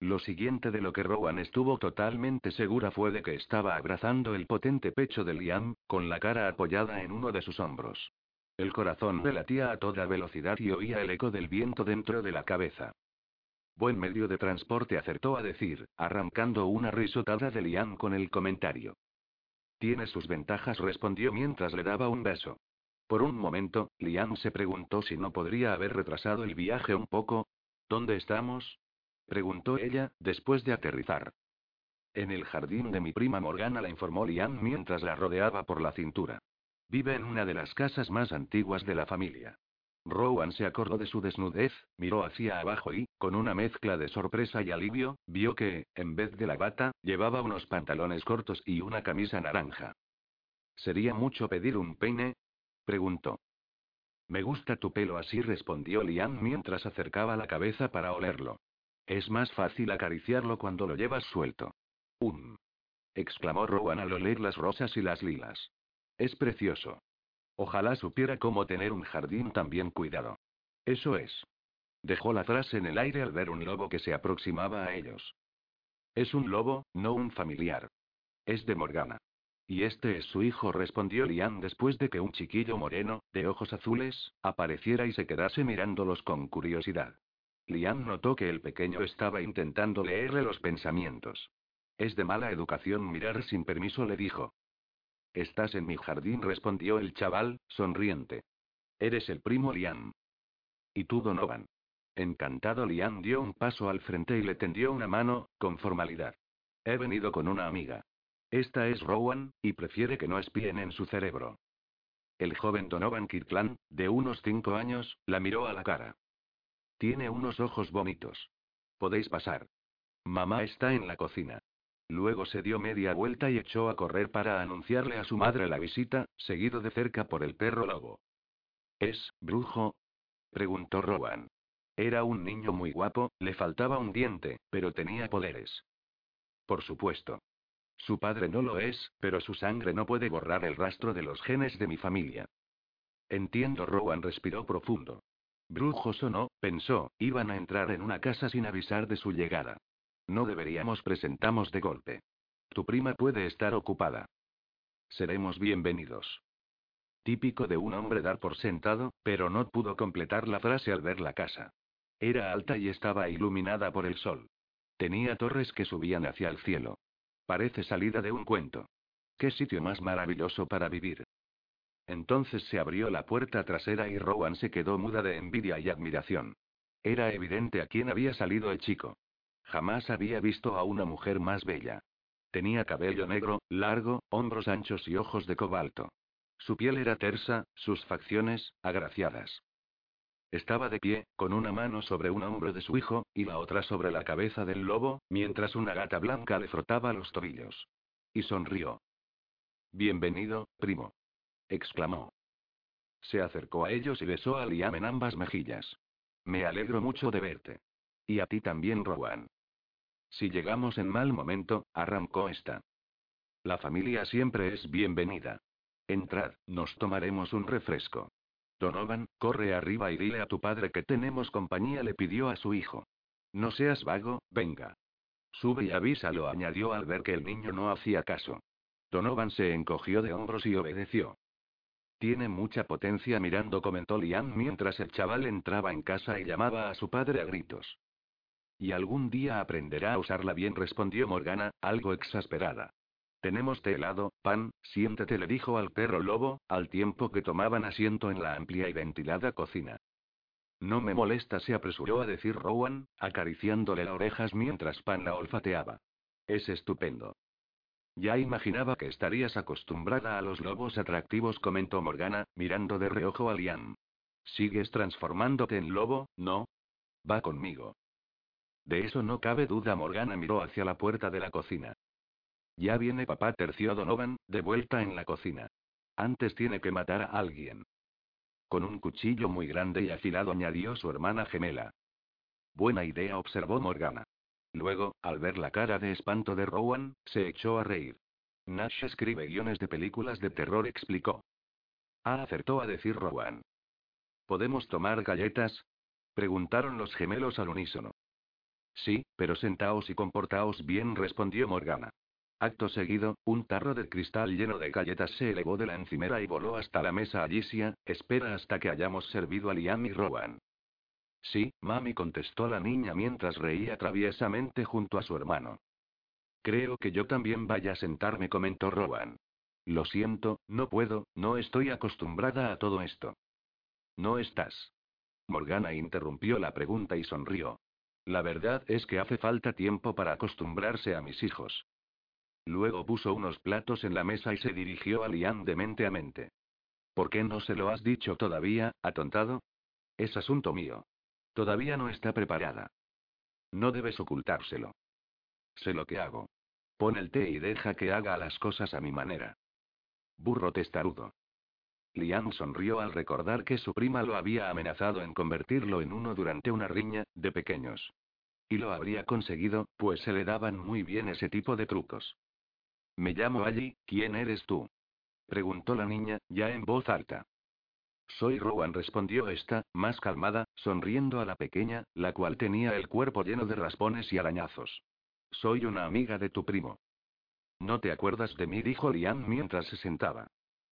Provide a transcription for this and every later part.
Lo siguiente de lo que Rowan estuvo totalmente segura fue de que estaba abrazando el potente pecho de Liam, con la cara apoyada en uno de sus hombros. El corazón le latía a toda velocidad y oía el eco del viento dentro de la cabeza. Buen medio de transporte acertó a decir, arrancando una risotada de Liam con el comentario. Tiene sus ventajas, respondió mientras le daba un beso. Por un momento, Liam se preguntó si no podría haber retrasado el viaje un poco. ¿Dónde estamos? Preguntó ella, después de aterrizar. En el jardín de mi prima Morgana la informó Liam mientras la rodeaba por la cintura. Vive en una de las casas más antiguas de la familia. Rowan se acordó de su desnudez, miró hacia abajo y, con una mezcla de sorpresa y alivio, vio que, en vez de la bata, llevaba unos pantalones cortos y una camisa naranja. ¿Sería mucho pedir un peine? preguntó. Me gusta tu pelo así, respondió Liam mientras acercaba la cabeza para olerlo. Es más fácil acariciarlo cuando lo llevas suelto. Um. exclamó Rowan al oler las rosas y las lilas. Es precioso. Ojalá supiera cómo tener un jardín tan bien cuidado. Eso es. Dejó la frase en el aire al ver un lobo que se aproximaba a ellos. Es un lobo, no un familiar. Es de Morgana. Y este es su hijo, respondió Liam después de que un chiquillo moreno, de ojos azules, apareciera y se quedase mirándolos con curiosidad. Liam notó que el pequeño estaba intentando leerle los pensamientos. Es de mala educación mirar sin permiso, le dijo. Estás en mi jardín, respondió el chaval, sonriente. Eres el primo Liam. ¿Y tú, Donovan? Encantado, Liam dio un paso al frente y le tendió una mano, con formalidad. He venido con una amiga. Esta es Rowan, y prefiere que no espíen en su cerebro. El joven Donovan Kirkland, de unos cinco años, la miró a la cara. Tiene unos ojos bonitos. Podéis pasar. Mamá está en la cocina. Luego se dio media vuelta y echó a correr para anunciarle a su madre la visita, seguido de cerca por el perro lobo. ¿Es brujo? preguntó Rowan. Era un niño muy guapo, le faltaba un diente, pero tenía poderes. Por supuesto. Su padre no lo es, pero su sangre no puede borrar el rastro de los genes de mi familia. Entiendo, Rowan respiró profundo. Brujos o no, pensó, iban a entrar en una casa sin avisar de su llegada. No deberíamos presentamos de golpe. Tu prima puede estar ocupada. Seremos bienvenidos. Típico de un hombre dar por sentado, pero no pudo completar la frase al ver la casa. Era alta y estaba iluminada por el sol. Tenía torres que subían hacia el cielo. Parece salida de un cuento. Qué sitio más maravilloso para vivir. Entonces se abrió la puerta trasera y Rowan se quedó muda de envidia y admiración. Era evidente a quién había salido el chico. Jamás había visto a una mujer más bella. Tenía cabello negro, largo, hombros anchos y ojos de cobalto. Su piel era tersa, sus facciones, agraciadas. Estaba de pie, con una mano sobre un hombro de su hijo, y la otra sobre la cabeza del lobo, mientras una gata blanca le frotaba los tobillos. Y sonrió. Bienvenido, primo exclamó. Se acercó a ellos y besó a Liam en ambas mejillas. Me alegro mucho de verte. Y a ti también, Rowan. Si llegamos en mal momento, arrancó esta. La familia siempre es bienvenida. Entrad, nos tomaremos un refresco. Donovan, corre arriba y dile a tu padre que tenemos compañía, le pidió a su hijo. No seas vago, venga. Sube y avísalo, añadió al ver que el niño no hacía caso. Donovan se encogió de hombros y obedeció. Tiene mucha potencia mirando, comentó Liam mientras el chaval entraba en casa y llamaba a su padre a gritos. Y algún día aprenderá a usarla bien, respondió Morgana, algo exasperada. Tenemos té helado, pan, siéntete, le dijo al perro lobo, al tiempo que tomaban asiento en la amplia y ventilada cocina. No me molesta, se apresuró a decir Rowan, acariciándole las orejas mientras Pan la olfateaba. Es estupendo. Ya imaginaba que estarías acostumbrada a los lobos atractivos, comentó Morgana, mirando de reojo a Liam. ¿Sigues transformándote en lobo, no? Va conmigo. De eso no cabe duda. Morgana miró hacia la puerta de la cocina. Ya viene papá, terció Donovan, de vuelta en la cocina. Antes tiene que matar a alguien. Con un cuchillo muy grande y afilado añadió su hermana gemela. Buena idea, observó Morgana. Luego, al ver la cara de espanto de Rowan, se echó a reír. Nash escribe guiones de películas de terror, explicó. Ah, acertó a decir Rowan. ¿Podemos tomar galletas? Preguntaron los gemelos al unísono. Sí, pero sentaos y comportaos bien, respondió Morgana. Acto seguido, un tarro de cristal lleno de galletas se elevó de la encimera y voló hasta la mesa Alicia, espera hasta que hayamos servido a Liam y Rowan. Sí, mami contestó la niña mientras reía traviesamente junto a su hermano. Creo que yo también vaya a sentarme, comentó Rowan. Lo siento, no puedo, no estoy acostumbrada a todo esto. No estás. Morgana interrumpió la pregunta y sonrió. La verdad es que hace falta tiempo para acostumbrarse a mis hijos. Luego puso unos platos en la mesa y se dirigió a Liam de mente a mente. ¿Por qué no se lo has dicho todavía, atontado? Es asunto mío. Todavía no está preparada. No debes ocultárselo. Sé lo que hago. Pon el té y deja que haga las cosas a mi manera. Burro testarudo. Liam sonrió al recordar que su prima lo había amenazado en convertirlo en uno durante una riña, de pequeños. Y lo habría conseguido, pues se le daban muy bien ese tipo de trucos. Me llamo Allí, ¿quién eres tú? preguntó la niña, ya en voz alta. Soy Rowan, respondió esta, más calmada, sonriendo a la pequeña, la cual tenía el cuerpo lleno de raspones y arañazos. Soy una amiga de tu primo. No te acuerdas de mí, dijo Liam mientras se sentaba.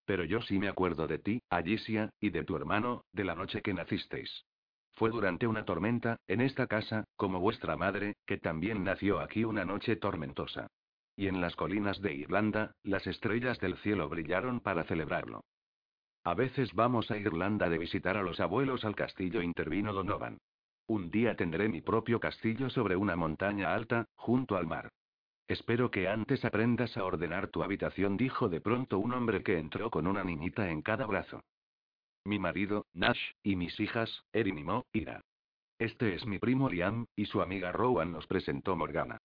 Pero yo sí me acuerdo de ti, Alicia, y de tu hermano, de la noche que nacisteis. Fue durante una tormenta, en esta casa, como vuestra madre, que también nació aquí una noche tormentosa. Y en las colinas de Irlanda, las estrellas del cielo brillaron para celebrarlo. A veces vamos a Irlanda de visitar a los abuelos al castillo, intervino Donovan. Un día tendré mi propio castillo sobre una montaña alta, junto al mar. Espero que antes aprendas a ordenar tu habitación, dijo de pronto un hombre que entró con una niñita en cada brazo. Mi marido, Nash, y mis hijas, Erin y Mo, Ira. Este es mi primo Liam, y su amiga Rowan nos presentó Morgana.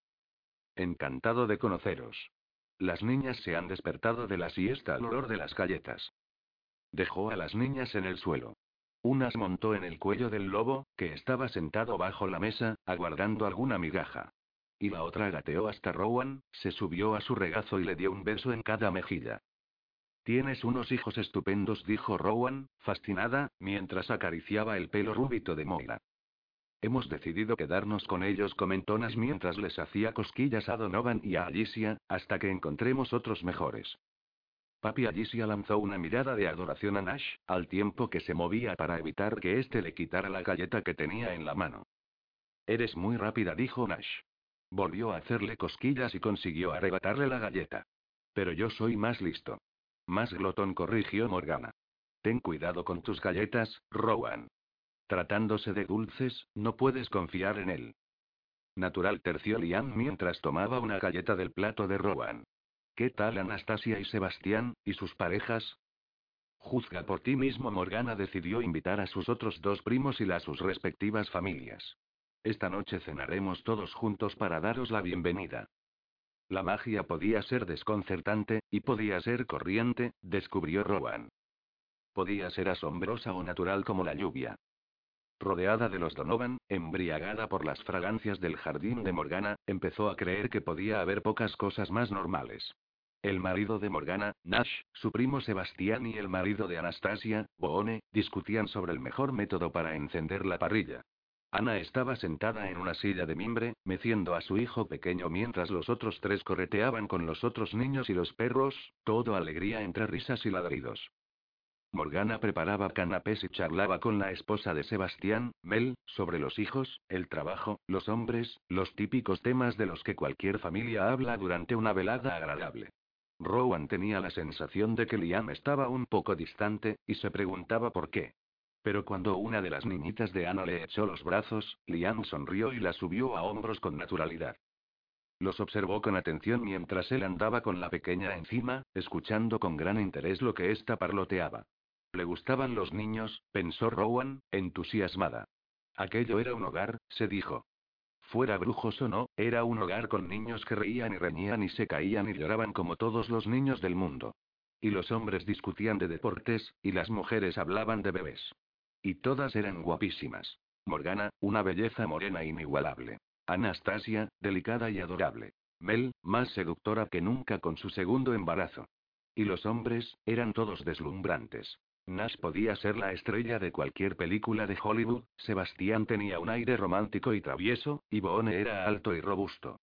Encantado de conoceros. Las niñas se han despertado de la siesta al olor de las galletas. Dejó a las niñas en el suelo. Unas montó en el cuello del lobo, que estaba sentado bajo la mesa, aguardando alguna migaja. Y la otra gateó hasta Rowan, se subió a su regazo y le dio un beso en cada mejilla. Tienes unos hijos estupendos, dijo Rowan, fascinada, mientras acariciaba el pelo rúbito de Moira. Hemos decidido quedarnos con ellos, comentó Nash mientras les hacía cosquillas a Donovan y a Alicia, hasta que encontremos otros mejores. Papi Alicia lanzó una mirada de adoración a Nash, al tiempo que se movía para evitar que éste le quitara la galleta que tenía en la mano. Eres muy rápida, dijo Nash. Volvió a hacerle cosquillas y consiguió arrebatarle la galleta. Pero yo soy más listo. Más glotón, corrigió Morgana. Ten cuidado con tus galletas, Rowan. Tratándose de dulces, no puedes confiar en él. Natural terció Liam mientras tomaba una galleta del plato de Rowan. ¿Qué tal Anastasia y Sebastián, y sus parejas? Juzga por ti mismo. Morgana decidió invitar a sus otros dos primos y a sus respectivas familias. Esta noche cenaremos todos juntos para daros la bienvenida. La magia podía ser desconcertante, y podía ser corriente, descubrió Rowan. Podía ser asombrosa o natural como la lluvia. Rodeada de los Donovan, embriagada por las fragancias del jardín de Morgana, empezó a creer que podía haber pocas cosas más normales. El marido de Morgana, Nash, su primo Sebastián y el marido de Anastasia, Boone, discutían sobre el mejor método para encender la parrilla. Ana estaba sentada en una silla de mimbre, meciendo a su hijo pequeño mientras los otros tres correteaban con los otros niños y los perros, todo alegría entre risas y ladridos. Morgana preparaba canapés y charlaba con la esposa de Sebastián, Mel, sobre los hijos, el trabajo, los hombres, los típicos temas de los que cualquier familia habla durante una velada agradable. Rowan tenía la sensación de que Liam estaba un poco distante, y se preguntaba por qué. Pero cuando una de las niñitas de Ana le echó los brazos, Liam sonrió y la subió a hombros con naturalidad. Los observó con atención mientras él andaba con la pequeña encima, escuchando con gran interés lo que ésta parloteaba. Le gustaban los niños, pensó Rowan, entusiasmada. Aquello era un hogar, se dijo. Fuera brujos o no, era un hogar con niños que reían y reñían y se caían y lloraban como todos los niños del mundo. Y los hombres discutían de deportes, y las mujeres hablaban de bebés. Y todas eran guapísimas. Morgana, una belleza morena inigualable. Anastasia, delicada y adorable. Mel, más seductora que nunca con su segundo embarazo. Y los hombres, eran todos deslumbrantes. Nash podía ser la estrella de cualquier película de Hollywood, Sebastián tenía un aire romántico y travieso, y Boone era alto y robusto.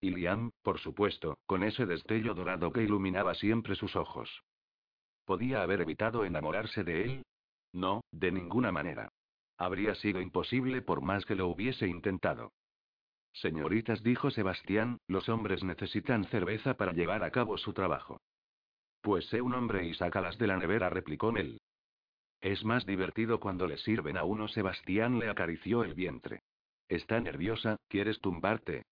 Y Liam, por supuesto, con ese destello dorado que iluminaba siempre sus ojos. ¿Podía haber evitado enamorarse de él? No, de ninguna manera. Habría sido imposible por más que lo hubiese intentado. Señoritas, dijo Sebastián, los hombres necesitan cerveza para llevar a cabo su trabajo. Pues sé un hombre y sácalas de la nevera, replicó Mel. Es más divertido cuando le sirven a uno. Sebastián le acarició el vientre. Está nerviosa, ¿quieres tumbarte?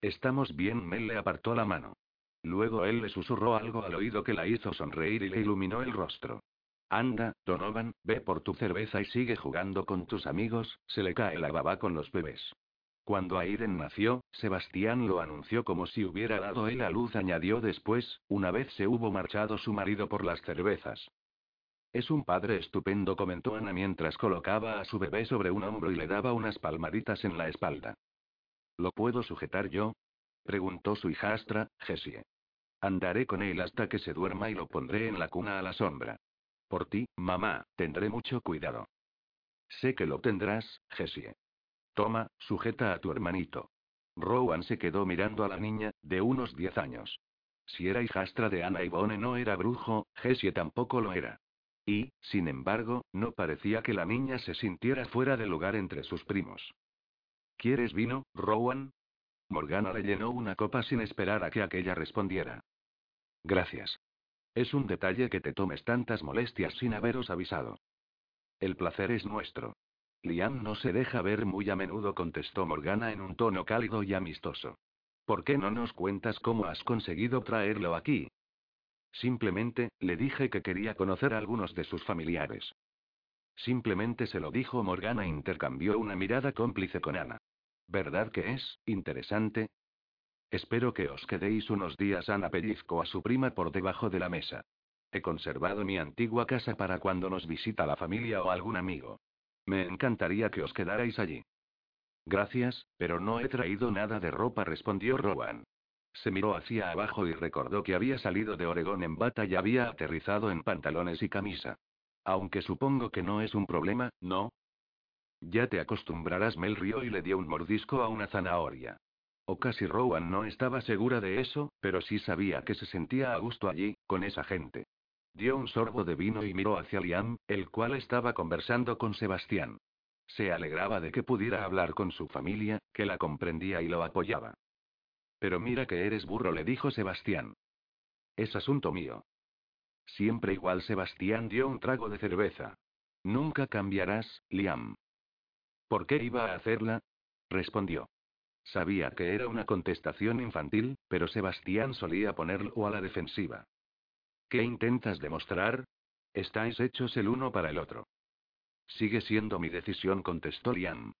Estamos bien, Mel le apartó la mano. Luego él le susurró algo al oído que la hizo sonreír y le iluminó el rostro. Anda, Donovan, ve por tu cerveza y sigue jugando con tus amigos, se le cae la baba con los bebés. Cuando Aiden nació, Sebastián lo anunció como si hubiera dado él a luz, añadió después, una vez se hubo marchado su marido por las cervezas. Es un padre estupendo, comentó Ana mientras colocaba a su bebé sobre un hombro y le daba unas palmaditas en la espalda. ¿Lo puedo sujetar yo? preguntó su hijastra, Jessie. Andaré con él hasta que se duerma y lo pondré en la cuna a la sombra. Por ti, mamá, tendré mucho cuidado. Sé que lo tendrás, Jessie. Toma, sujeta a tu hermanito. Rowan se quedó mirando a la niña, de unos diez años. Si era hijastra de Ana y Bone no era brujo, Jessie tampoco lo era. Y, sin embargo, no parecía que la niña se sintiera fuera de lugar entre sus primos. ¿Quieres vino, Rowan? Morgana le llenó una copa sin esperar a que aquella respondiera. Gracias. Es un detalle que te tomes tantas molestias sin haberos avisado. El placer es nuestro. Liam no se deja ver muy a menudo, contestó Morgana en un tono cálido y amistoso. ¿Por qué no nos cuentas cómo has conseguido traerlo aquí? Simplemente, le dije que quería conocer a algunos de sus familiares. Simplemente se lo dijo Morgana e intercambió una mirada cómplice con Ana. ¿Verdad que es, interesante? Espero que os quedéis unos días. Ana pellizcó a su prima por debajo de la mesa. He conservado mi antigua casa para cuando nos visita la familia o algún amigo. Me encantaría que os quedarais allí. Gracias, pero no he traído nada de ropa, respondió Rowan. Se miró hacia abajo y recordó que había salido de Oregón en bata y había aterrizado en pantalones y camisa. Aunque supongo que no es un problema, ¿no? Ya te acostumbrarás, Mel rió y le dio un mordisco a una zanahoria. O casi Rowan no estaba segura de eso, pero sí sabía que se sentía a gusto allí, con esa gente. Dio un sorbo de vino y miró hacia Liam, el cual estaba conversando con Sebastián. Se alegraba de que pudiera hablar con su familia, que la comprendía y lo apoyaba. Pero mira que eres burro, le dijo Sebastián. Es asunto mío. Siempre igual Sebastián dio un trago de cerveza. Nunca cambiarás, Liam. ¿Por qué iba a hacerla? respondió. Sabía que era una contestación infantil, pero Sebastián solía ponerlo a la defensiva. ¿Qué intentas demostrar? Estáis hechos el uno para el otro. Sigue siendo mi decisión, contestó Liam.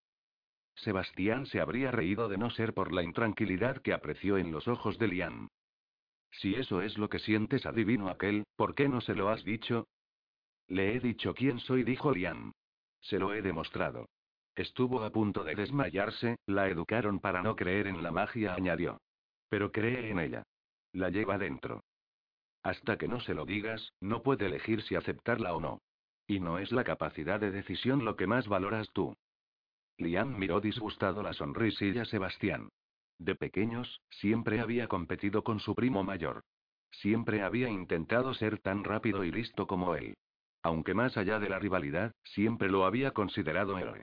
Sebastián se habría reído de no ser por la intranquilidad que apreció en los ojos de Liam. Si eso es lo que sientes, adivino aquel, ¿por qué no se lo has dicho? Le he dicho quién soy, dijo Liam. Se lo he demostrado. Estuvo a punto de desmayarse, la educaron para no creer en la magia, añadió. Pero cree en ella. La lleva dentro. Hasta que no se lo digas, no puede elegir si aceptarla o no. Y no es la capacidad de decisión lo que más valoras tú. Liam miró disgustado la sonrisilla Sebastián. De pequeños, siempre había competido con su primo mayor. Siempre había intentado ser tan rápido y listo como él. Aunque más allá de la rivalidad, siempre lo había considerado héroe.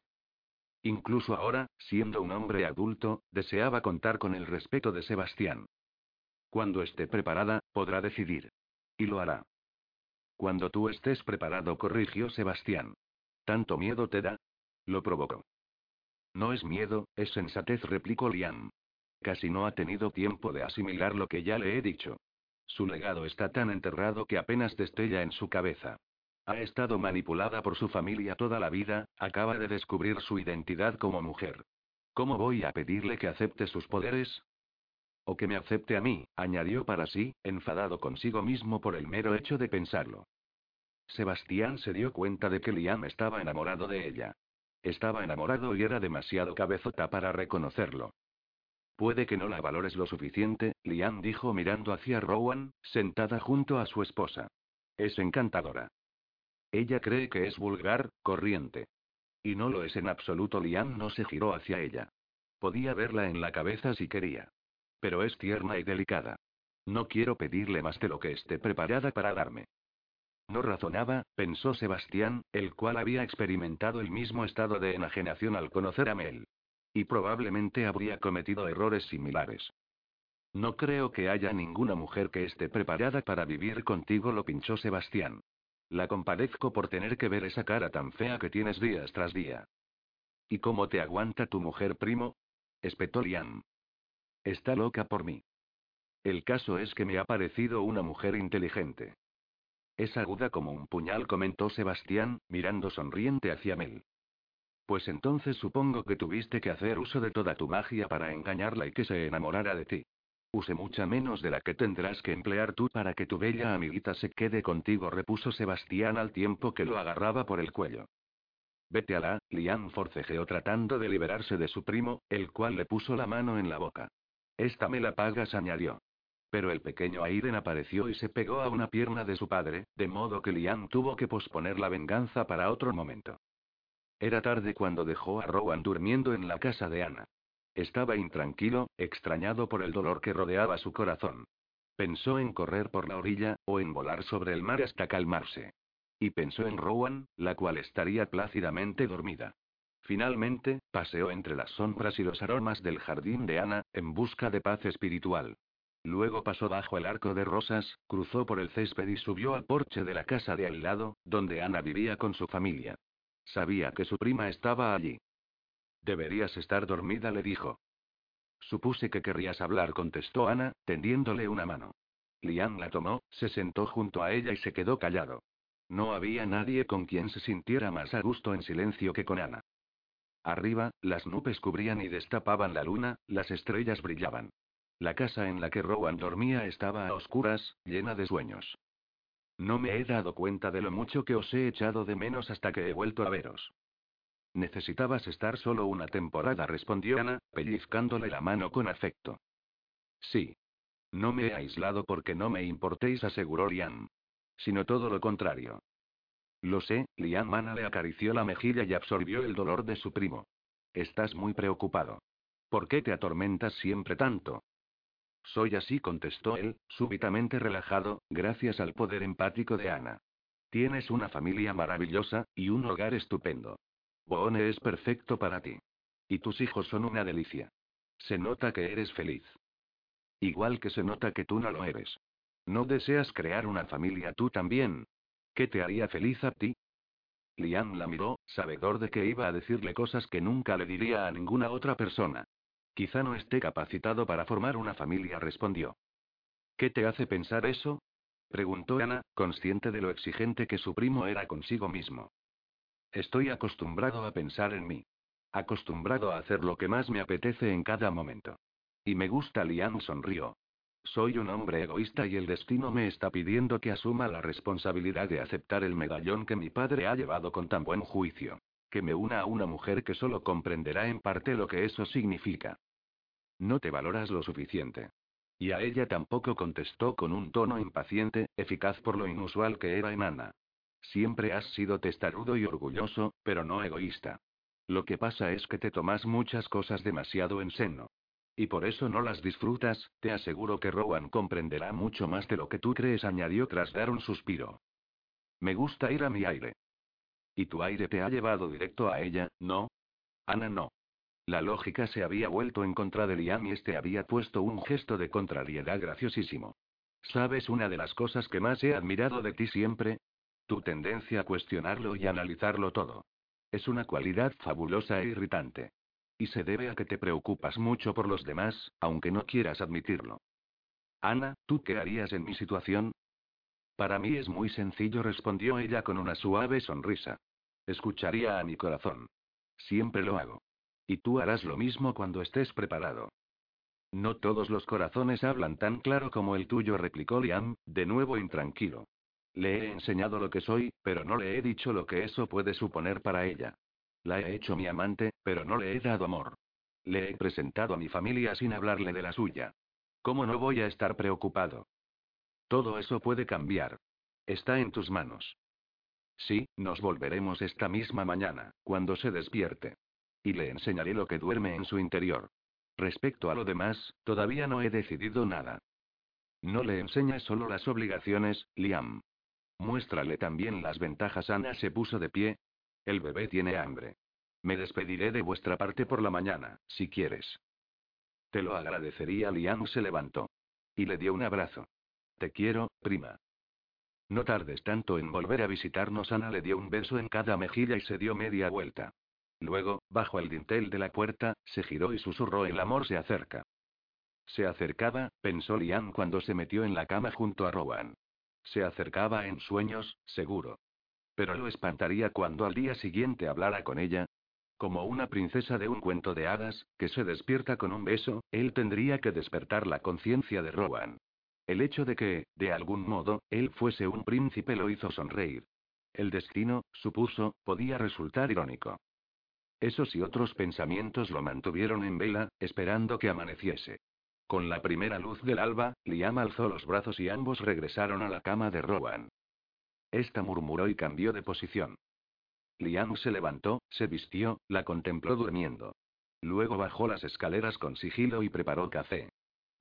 Incluso ahora, siendo un hombre adulto, deseaba contar con el respeto de Sebastián. Cuando esté preparada, podrá decidir. Y lo hará. Cuando tú estés preparado, corrigió Sebastián. ¿Tanto miedo te da? Lo provocó. No es miedo, es sensatez, replicó Liam. Casi no ha tenido tiempo de asimilar lo que ya le he dicho. Su legado está tan enterrado que apenas destella en su cabeza. Ha estado manipulada por su familia toda la vida, acaba de descubrir su identidad como mujer. ¿Cómo voy a pedirle que acepte sus poderes? O que me acepte a mí, añadió para sí, enfadado consigo mismo por el mero hecho de pensarlo. Sebastián se dio cuenta de que Liam estaba enamorado de ella. Estaba enamorado y era demasiado cabezota para reconocerlo. Puede que no la valores lo suficiente, Liam dijo mirando hacia Rowan, sentada junto a su esposa. Es encantadora. Ella cree que es vulgar, corriente. Y no lo es en absoluto. Liam no se giró hacia ella. Podía verla en la cabeza si quería. Pero es tierna y delicada. No quiero pedirle más de lo que esté preparada para darme. No razonaba, pensó Sebastián, el cual había experimentado el mismo estado de enajenación al conocer a Mel. Y probablemente habría cometido errores similares. No creo que haya ninguna mujer que esté preparada para vivir contigo, lo pinchó Sebastián. La compadezco por tener que ver esa cara tan fea que tienes días tras día. ¿Y cómo te aguanta tu mujer, primo? espetó Liam. Está loca por mí. El caso es que me ha parecido una mujer inteligente. Es aguda como un puñal, comentó Sebastián, mirando sonriente hacia Mel. Pues entonces supongo que tuviste que hacer uso de toda tu magia para engañarla y que se enamorara de ti. Use mucha menos de la que tendrás que emplear tú para que tu bella amiguita se quede contigo, repuso Sebastián al tiempo que lo agarraba por el cuello. Vete a la, Liam forcejeó tratando de liberarse de su primo, el cual le puso la mano en la boca. Esta me la pagas, añadió. Pero el pequeño Aiden apareció y se pegó a una pierna de su padre, de modo que Liam tuvo que posponer la venganza para otro momento. Era tarde cuando dejó a Rowan durmiendo en la casa de Ana. Estaba intranquilo, extrañado por el dolor que rodeaba su corazón. Pensó en correr por la orilla, o en volar sobre el mar hasta calmarse. Y pensó en Rowan, la cual estaría plácidamente dormida. Finalmente, paseó entre las sombras y los aromas del jardín de Ana, en busca de paz espiritual. Luego pasó bajo el arco de rosas, cruzó por el césped y subió al porche de la casa de al lado, donde Ana vivía con su familia. Sabía que su prima estaba allí. Deberías estar dormida, le dijo. Supuse que querrías hablar, contestó Ana, tendiéndole una mano. Lian la tomó, se sentó junto a ella y se quedó callado. No había nadie con quien se sintiera más a gusto en silencio que con Ana. Arriba, las nubes cubrían y destapaban la luna, las estrellas brillaban. La casa en la que Rowan dormía estaba a oscuras, llena de sueños. No me he dado cuenta de lo mucho que os he echado de menos hasta que he vuelto a veros. Necesitabas estar solo una temporada, respondió Ana, pellizcándole la mano con afecto. Sí. No me he aislado porque no me importéis, aseguró Liam. Sino todo lo contrario. Lo sé, Liam Ana le acarició la mejilla y absorbió el dolor de su primo. Estás muy preocupado. ¿Por qué te atormentas siempre tanto? Soy así, contestó él, súbitamente relajado, gracias al poder empático de Ana. Tienes una familia maravillosa, y un hogar estupendo. Boone es perfecto para ti. Y tus hijos son una delicia. Se nota que eres feliz. Igual que se nota que tú no lo eres. ¿No deseas crear una familia tú también? ¿Qué te haría feliz a ti? Liam la miró, sabedor de que iba a decirle cosas que nunca le diría a ninguna otra persona. Quizá no esté capacitado para formar una familia, respondió. ¿Qué te hace pensar eso? preguntó Ana, consciente de lo exigente que su primo era consigo mismo. Estoy acostumbrado a pensar en mí. Acostumbrado a hacer lo que más me apetece en cada momento. Y me gusta, Liam sonrió. Soy un hombre egoísta y el destino me está pidiendo que asuma la responsabilidad de aceptar el medallón que mi padre ha llevado con tan buen juicio. Que me una a una mujer que solo comprenderá en parte lo que eso significa. No te valoras lo suficiente. Y a ella tampoco contestó con un tono impaciente, eficaz por lo inusual que era en Ana. Siempre has sido testarudo y orgulloso, pero no egoísta. Lo que pasa es que te tomas muchas cosas demasiado en seno. Y por eso no las disfrutas, te aseguro que Rowan comprenderá mucho más de lo que tú crees, añadió tras dar un suspiro. Me gusta ir a mi aire. Y tu aire te ha llevado directo a ella, ¿no? Ana no. La lógica se había vuelto en contra de Liam y este había puesto un gesto de contrariedad graciosísimo. ¿Sabes una de las cosas que más he admirado de ti siempre? Tu tendencia a cuestionarlo y analizarlo todo. Es una cualidad fabulosa e irritante. Y se debe a que te preocupas mucho por los demás, aunque no quieras admitirlo. Ana, ¿tú qué harías en mi situación? Para mí es muy sencillo, respondió ella con una suave sonrisa. Escucharía a mi corazón. Siempre lo hago. Y tú harás lo mismo cuando estés preparado. No todos los corazones hablan tan claro como el tuyo, replicó Liam, de nuevo intranquilo. Le he enseñado lo que soy, pero no le he dicho lo que eso puede suponer para ella. La he hecho mi amante, pero no le he dado amor. Le he presentado a mi familia sin hablarle de la suya. ¿Cómo no voy a estar preocupado? Todo eso puede cambiar. Está en tus manos. Sí, nos volveremos esta misma mañana, cuando se despierte. Y le enseñaré lo que duerme en su interior. Respecto a lo demás, todavía no he decidido nada. No le enseñas solo las obligaciones, Liam. Muéstrale también las ventajas. Ana se puso de pie. El bebé tiene hambre. Me despediré de vuestra parte por la mañana, si quieres. Te lo agradecería. Liam se levantó. Y le dio un abrazo. Te quiero, prima. No tardes tanto en volver a visitarnos. Ana le dio un beso en cada mejilla y se dio media vuelta. Luego, bajo el dintel de la puerta, se giró y susurró: El amor se acerca. Se acercaba, pensó Liam cuando se metió en la cama junto a Rowan. Se acercaba en sueños, seguro. Pero lo espantaría cuando al día siguiente hablara con ella. Como una princesa de un cuento de hadas, que se despierta con un beso, él tendría que despertar la conciencia de Rowan. El hecho de que, de algún modo, él fuese un príncipe lo hizo sonreír. El destino, supuso, podía resultar irónico. Esos y otros pensamientos lo mantuvieron en vela, esperando que amaneciese. Con la primera luz del alba, Liam alzó los brazos y ambos regresaron a la cama de Rowan. Esta murmuró y cambió de posición. Liam se levantó, se vistió, la contempló durmiendo. Luego bajó las escaleras con sigilo y preparó café.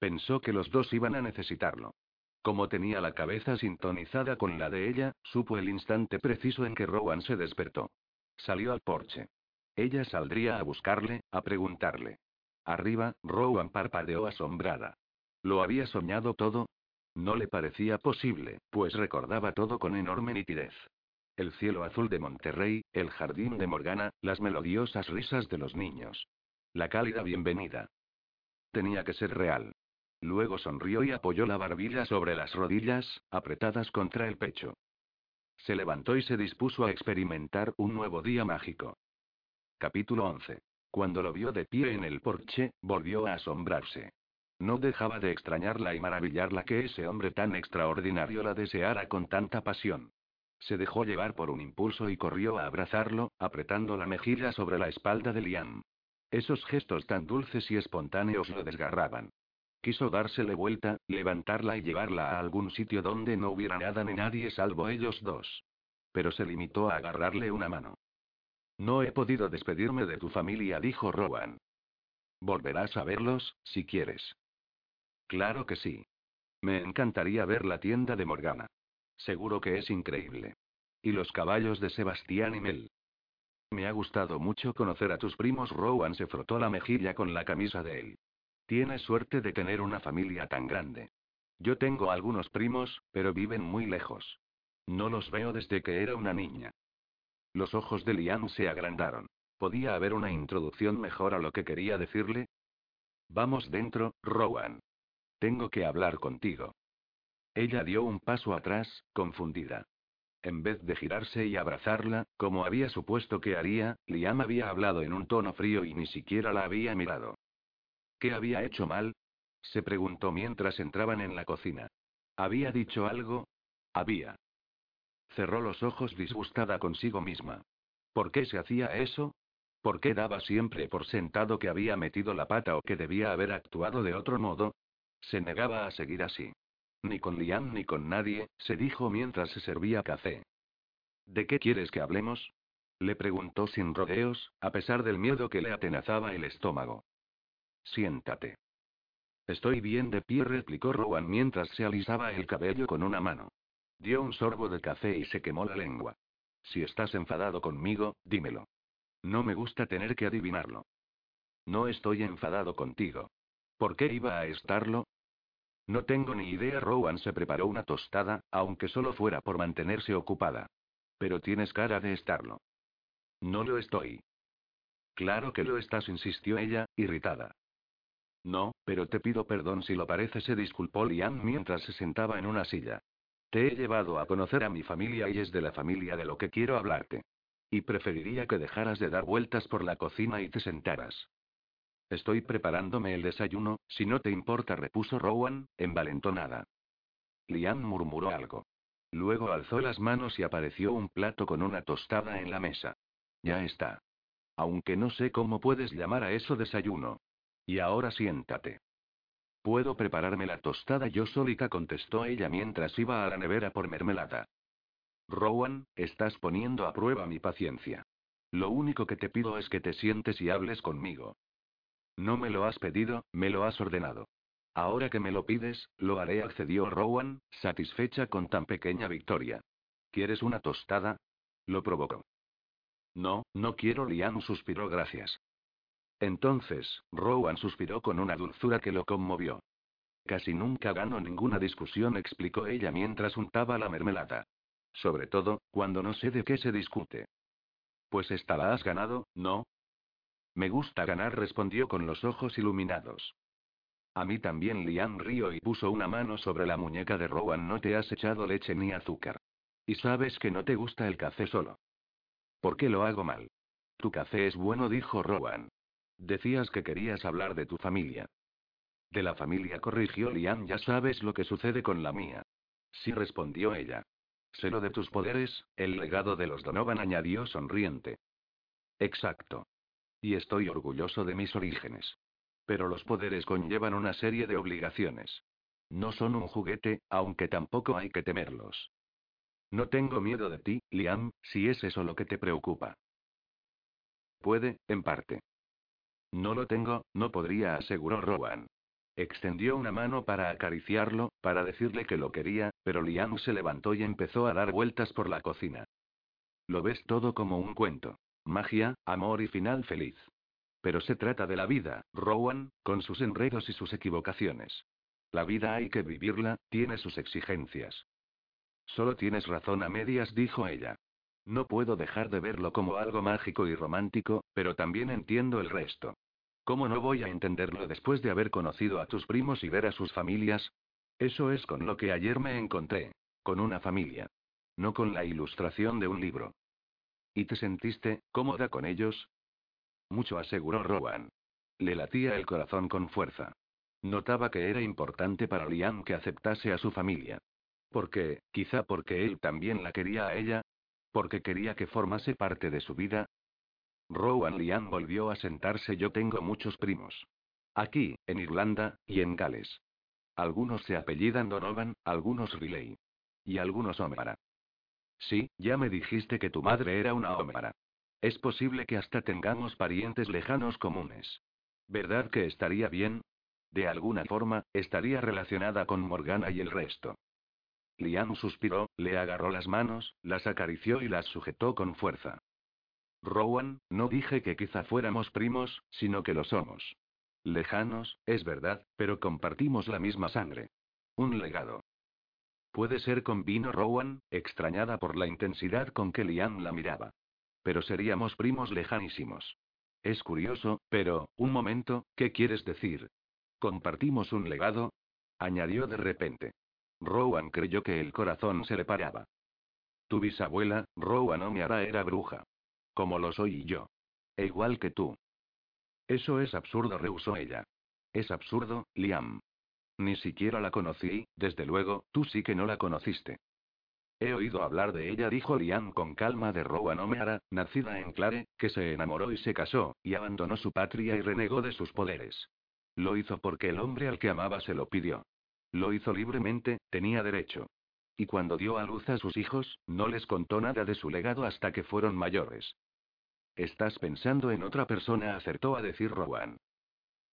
Pensó que los dos iban a necesitarlo. Como tenía la cabeza sintonizada con la de ella, supo el instante preciso en que Rowan se despertó. Salió al porche. Ella saldría a buscarle, a preguntarle. Arriba, Rowan parpadeó asombrada. ¿Lo había soñado todo? No le parecía posible, pues recordaba todo con enorme nitidez. El cielo azul de Monterrey, el jardín de Morgana, las melodiosas risas de los niños. La cálida bienvenida. Tenía que ser real. Luego sonrió y apoyó la barbilla sobre las rodillas, apretadas contra el pecho. Se levantó y se dispuso a experimentar un nuevo día mágico. Capítulo 11. Cuando lo vio de pie en el porche, volvió a asombrarse. No dejaba de extrañarla y maravillarla que ese hombre tan extraordinario la deseara con tanta pasión. Se dejó llevar por un impulso y corrió a abrazarlo, apretando la mejilla sobre la espalda de Liam. Esos gestos tan dulces y espontáneos lo desgarraban. Quiso dársele vuelta, levantarla y llevarla a algún sitio donde no hubiera nada ni nadie salvo ellos dos. Pero se limitó a agarrarle una mano. No he podido despedirme de tu familia, dijo Rowan. Volverás a verlos, si quieres. Claro que sí. Me encantaría ver la tienda de Morgana. Seguro que es increíble. Y los caballos de Sebastián y Mel. Me ha gustado mucho conocer a tus primos. Rowan se frotó la mejilla con la camisa de él. Tienes suerte de tener una familia tan grande. Yo tengo algunos primos, pero viven muy lejos. No los veo desde que era una niña. Los ojos de Liam se agrandaron. ¿Podía haber una introducción mejor a lo que quería decirle? Vamos dentro, Rowan. Tengo que hablar contigo. Ella dio un paso atrás, confundida. En vez de girarse y abrazarla, como había supuesto que haría, Liam había hablado en un tono frío y ni siquiera la había mirado. ¿Qué había hecho mal? se preguntó mientras entraban en la cocina. ¿Había dicho algo? Había. Cerró los ojos disgustada consigo misma. ¿Por qué se hacía eso? ¿Por qué daba siempre por sentado que había metido la pata o que debía haber actuado de otro modo? Se negaba a seguir así. Ni con Liam ni con nadie, se dijo mientras se servía café. ¿De qué quieres que hablemos? Le preguntó sin rodeos, a pesar del miedo que le atenazaba el estómago. Siéntate. Estoy bien de pie, replicó Rowan mientras se alisaba el cabello con una mano. Dio un sorbo de café y se quemó la lengua. Si estás enfadado conmigo, dímelo. No me gusta tener que adivinarlo. No estoy enfadado contigo. ¿Por qué iba a estarlo? No tengo ni idea. Rowan se preparó una tostada, aunque solo fuera por mantenerse ocupada. Pero tienes cara de estarlo. No lo estoy. Claro que lo estás, insistió ella, irritada. No, pero te pido perdón si lo parece, se disculpó Liam mientras se sentaba en una silla. Te he llevado a conocer a mi familia y es de la familia de lo que quiero hablarte. Y preferiría que dejaras de dar vueltas por la cocina y te sentaras. Estoy preparándome el desayuno, si no te importa, repuso Rowan, envalentonada. Liam murmuró algo. Luego alzó las manos y apareció un plato con una tostada en la mesa. Ya está. Aunque no sé cómo puedes llamar a eso desayuno. Y ahora siéntate. Puedo prepararme la tostada yo solita, contestó ella mientras iba a la nevera por mermelada. Rowan, estás poniendo a prueba mi paciencia. Lo único que te pido es que te sientes y hables conmigo. No me lo has pedido, me lo has ordenado. Ahora que me lo pides, lo haré, accedió Rowan, satisfecha con tan pequeña victoria. ¿Quieres una tostada? Lo provocó. No, no quiero, Liam suspiró, gracias. Entonces, Rowan suspiró con una dulzura que lo conmovió. Casi nunca gano ninguna discusión, explicó ella mientras untaba la mermelada. Sobre todo, cuando no sé de qué se discute. Pues esta la has ganado, ¿no? Me gusta ganar, respondió con los ojos iluminados. A mí también Liam río y puso una mano sobre la muñeca de Rowan. No te has echado leche ni azúcar. Y sabes que no te gusta el café solo. ¿Por qué lo hago mal? Tu café es bueno, dijo Rowan. Decías que querías hablar de tu familia. De la familia, corrigió Liam. Ya sabes lo que sucede con la mía. Sí, respondió ella. Sé lo de tus poderes, el legado de los Donovan, añadió sonriente. Exacto. Y estoy orgulloso de mis orígenes. Pero los poderes conllevan una serie de obligaciones. No son un juguete, aunque tampoco hay que temerlos. No tengo miedo de ti, Liam, si es eso lo que te preocupa. Puede, en parte. No lo tengo, no podría, aseguró Rowan. Extendió una mano para acariciarlo, para decirle que lo quería, pero Liam se levantó y empezó a dar vueltas por la cocina. Lo ves todo como un cuento. Magia, amor y final feliz. Pero se trata de la vida, Rowan, con sus enredos y sus equivocaciones. La vida hay que vivirla, tiene sus exigencias. Solo tienes razón a medias, dijo ella. No puedo dejar de verlo como algo mágico y romántico, pero también entiendo el resto. ¿Cómo no voy a entenderlo después de haber conocido a tus primos y ver a sus familias? Eso es con lo que ayer me encontré. Con una familia. No con la ilustración de un libro. ¿Y te sentiste cómoda con ellos? Mucho aseguró Rowan. Le latía el corazón con fuerza. Notaba que era importante para Liam que aceptase a su familia. ¿Por qué? Quizá porque él también la quería a ella. Porque quería que formase parte de su vida. Rowan Liam volvió a sentarse. Yo tengo muchos primos. Aquí, en Irlanda, y en Gales. Algunos se apellidan Donovan, algunos Riley. Y algunos O'Mara. Sí, ya me dijiste que tu madre era una O'Mara. Es posible que hasta tengamos parientes lejanos comunes. ¿Verdad que estaría bien? De alguna forma, estaría relacionada con Morgana y el resto. Liam suspiró, le agarró las manos, las acarició y las sujetó con fuerza. Rowan, no dije que quizá fuéramos primos, sino que lo somos. Lejanos, es verdad, pero compartimos la misma sangre. Un legado. Puede ser con vino Rowan, extrañada por la intensidad con que Liam la miraba. Pero seríamos primos lejanísimos. Es curioso, pero, un momento, ¿qué quieres decir? ¿Compartimos un legado? añadió de repente. Rowan creyó que el corazón se le paraba. Tu bisabuela, Rowan Omiara, era bruja. Como lo soy yo. E igual que tú. Eso es absurdo, rehusó ella. Es absurdo, Liam. Ni siquiera la conocí, desde luego, tú sí que no la conociste. He oído hablar de ella, dijo Liam con calma de Rowan O'Meara, nacida en Clare, que se enamoró y se casó, y abandonó su patria y renegó de sus poderes. Lo hizo porque el hombre al que amaba se lo pidió. Lo hizo libremente, tenía derecho. Y cuando dio a luz a sus hijos, no les contó nada de su legado hasta que fueron mayores. Estás pensando en otra persona, acertó a decir Rowan.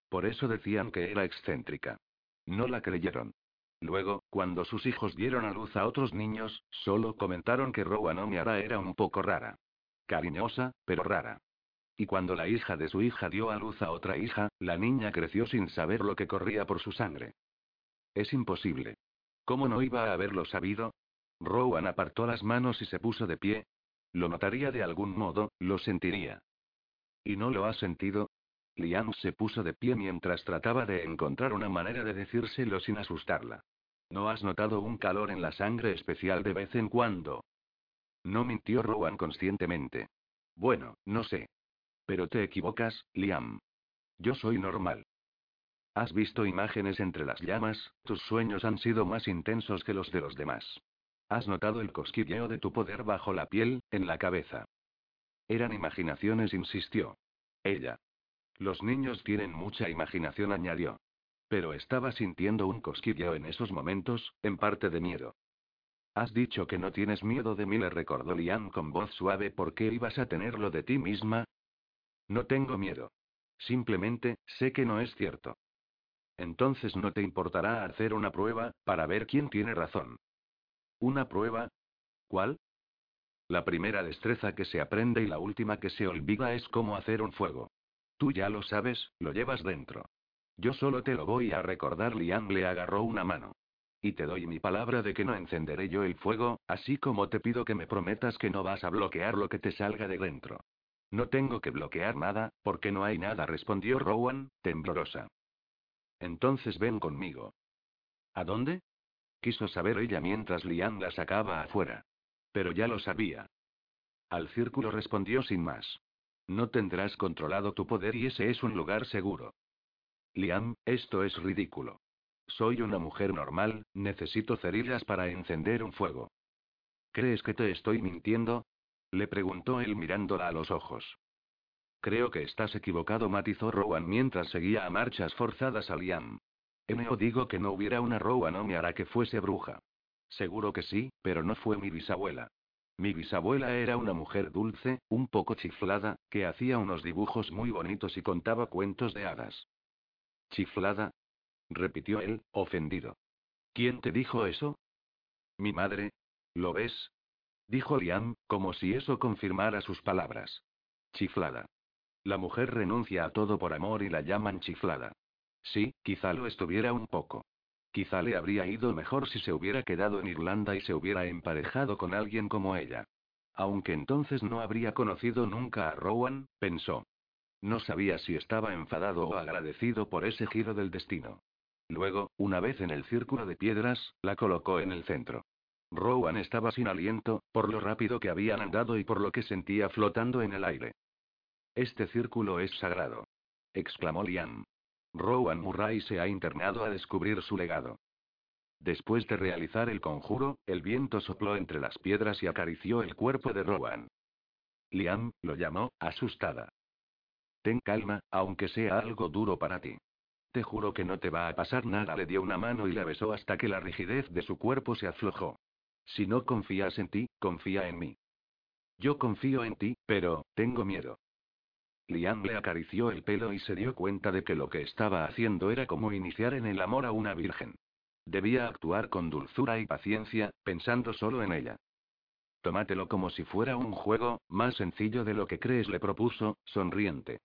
Por eso decían que era excéntrica. No la creyeron. Luego, cuando sus hijos dieron a luz a otros niños, solo comentaron que Rowan era un poco rara. Cariñosa, pero rara. Y cuando la hija de su hija dio a luz a otra hija, la niña creció sin saber lo que corría por su sangre. Es imposible. ¿Cómo no iba a haberlo sabido? Rowan apartó las manos y se puso de pie. Lo notaría de algún modo, lo sentiría. ¿Y no lo ha sentido? Liam se puso de pie mientras trataba de encontrar una manera de decírselo sin asustarla. ¿No has notado un calor en la sangre especial de vez en cuando? No mintió Rowan conscientemente. Bueno, no sé. Pero te equivocas, Liam. Yo soy normal. Has visto imágenes entre las llamas, tus sueños han sido más intensos que los de los demás. Has notado el cosquilleo de tu poder bajo la piel, en la cabeza. Eran imaginaciones, insistió. Ella. Los niños tienen mucha imaginación, añadió. Pero estaba sintiendo un cosquilleo en esos momentos, en parte de miedo. Has dicho que no tienes miedo de mí, le recordó Liam con voz suave. ¿Por qué ibas a tenerlo de ti misma? No tengo miedo. Simplemente, sé que no es cierto. Entonces no te importará hacer una prueba, para ver quién tiene razón. ¿Una prueba? ¿Cuál? La primera destreza que se aprende y la última que se olvida es cómo hacer un fuego. Tú ya lo sabes, lo llevas dentro. Yo solo te lo voy a recordar. Liam le agarró una mano. Y te doy mi palabra de que no encenderé yo el fuego, así como te pido que me prometas que no vas a bloquear lo que te salga de dentro. No tengo que bloquear nada, porque no hay nada, respondió Rowan, temblorosa. Entonces ven conmigo. ¿A dónde? Quiso saber ella mientras Liam la sacaba afuera. Pero ya lo sabía. Al círculo respondió sin más. No tendrás controlado tu poder y ese es un lugar seguro. Liam, esto es ridículo. Soy una mujer normal, necesito cerillas para encender un fuego. ¿Crees que te estoy mintiendo? Le preguntó él mirándola a los ojos. Creo que estás equivocado, matizó Rowan mientras seguía a marchas forzadas a Liam. o digo que no hubiera una Rowan no me hará que fuese bruja. Seguro que sí, pero no fue mi bisabuela. Mi bisabuela era una mujer dulce, un poco chiflada, que hacía unos dibujos muy bonitos y contaba cuentos de hadas. ¿Chiflada? repitió él, ofendido. ¿Quién te dijo eso? Mi madre. ¿Lo ves? dijo Liam, como si eso confirmara sus palabras. Chiflada. La mujer renuncia a todo por amor y la llaman chiflada. Sí, quizá lo estuviera un poco. Quizá le habría ido mejor si se hubiera quedado en Irlanda y se hubiera emparejado con alguien como ella. Aunque entonces no habría conocido nunca a Rowan, pensó. No sabía si estaba enfadado o agradecido por ese giro del destino. Luego, una vez en el círculo de piedras, la colocó en el centro. Rowan estaba sin aliento, por lo rápido que habían andado y por lo que sentía flotando en el aire. Este círculo es sagrado. exclamó Liam. Rowan Murray se ha internado a descubrir su legado. Después de realizar el conjuro, el viento sopló entre las piedras y acarició el cuerpo de Rowan. Liam, lo llamó, asustada. Ten calma, aunque sea algo duro para ti. Te juro que no te va a pasar nada. Le dio una mano y la besó hasta que la rigidez de su cuerpo se aflojó. Si no confías en ti, confía en mí. Yo confío en ti, pero, tengo miedo. Liam le acarició el pelo y se dio cuenta de que lo que estaba haciendo era como iniciar en el amor a una virgen. Debía actuar con dulzura y paciencia, pensando solo en ella. Tómatelo como si fuera un juego, más sencillo de lo que crees, le propuso, sonriente.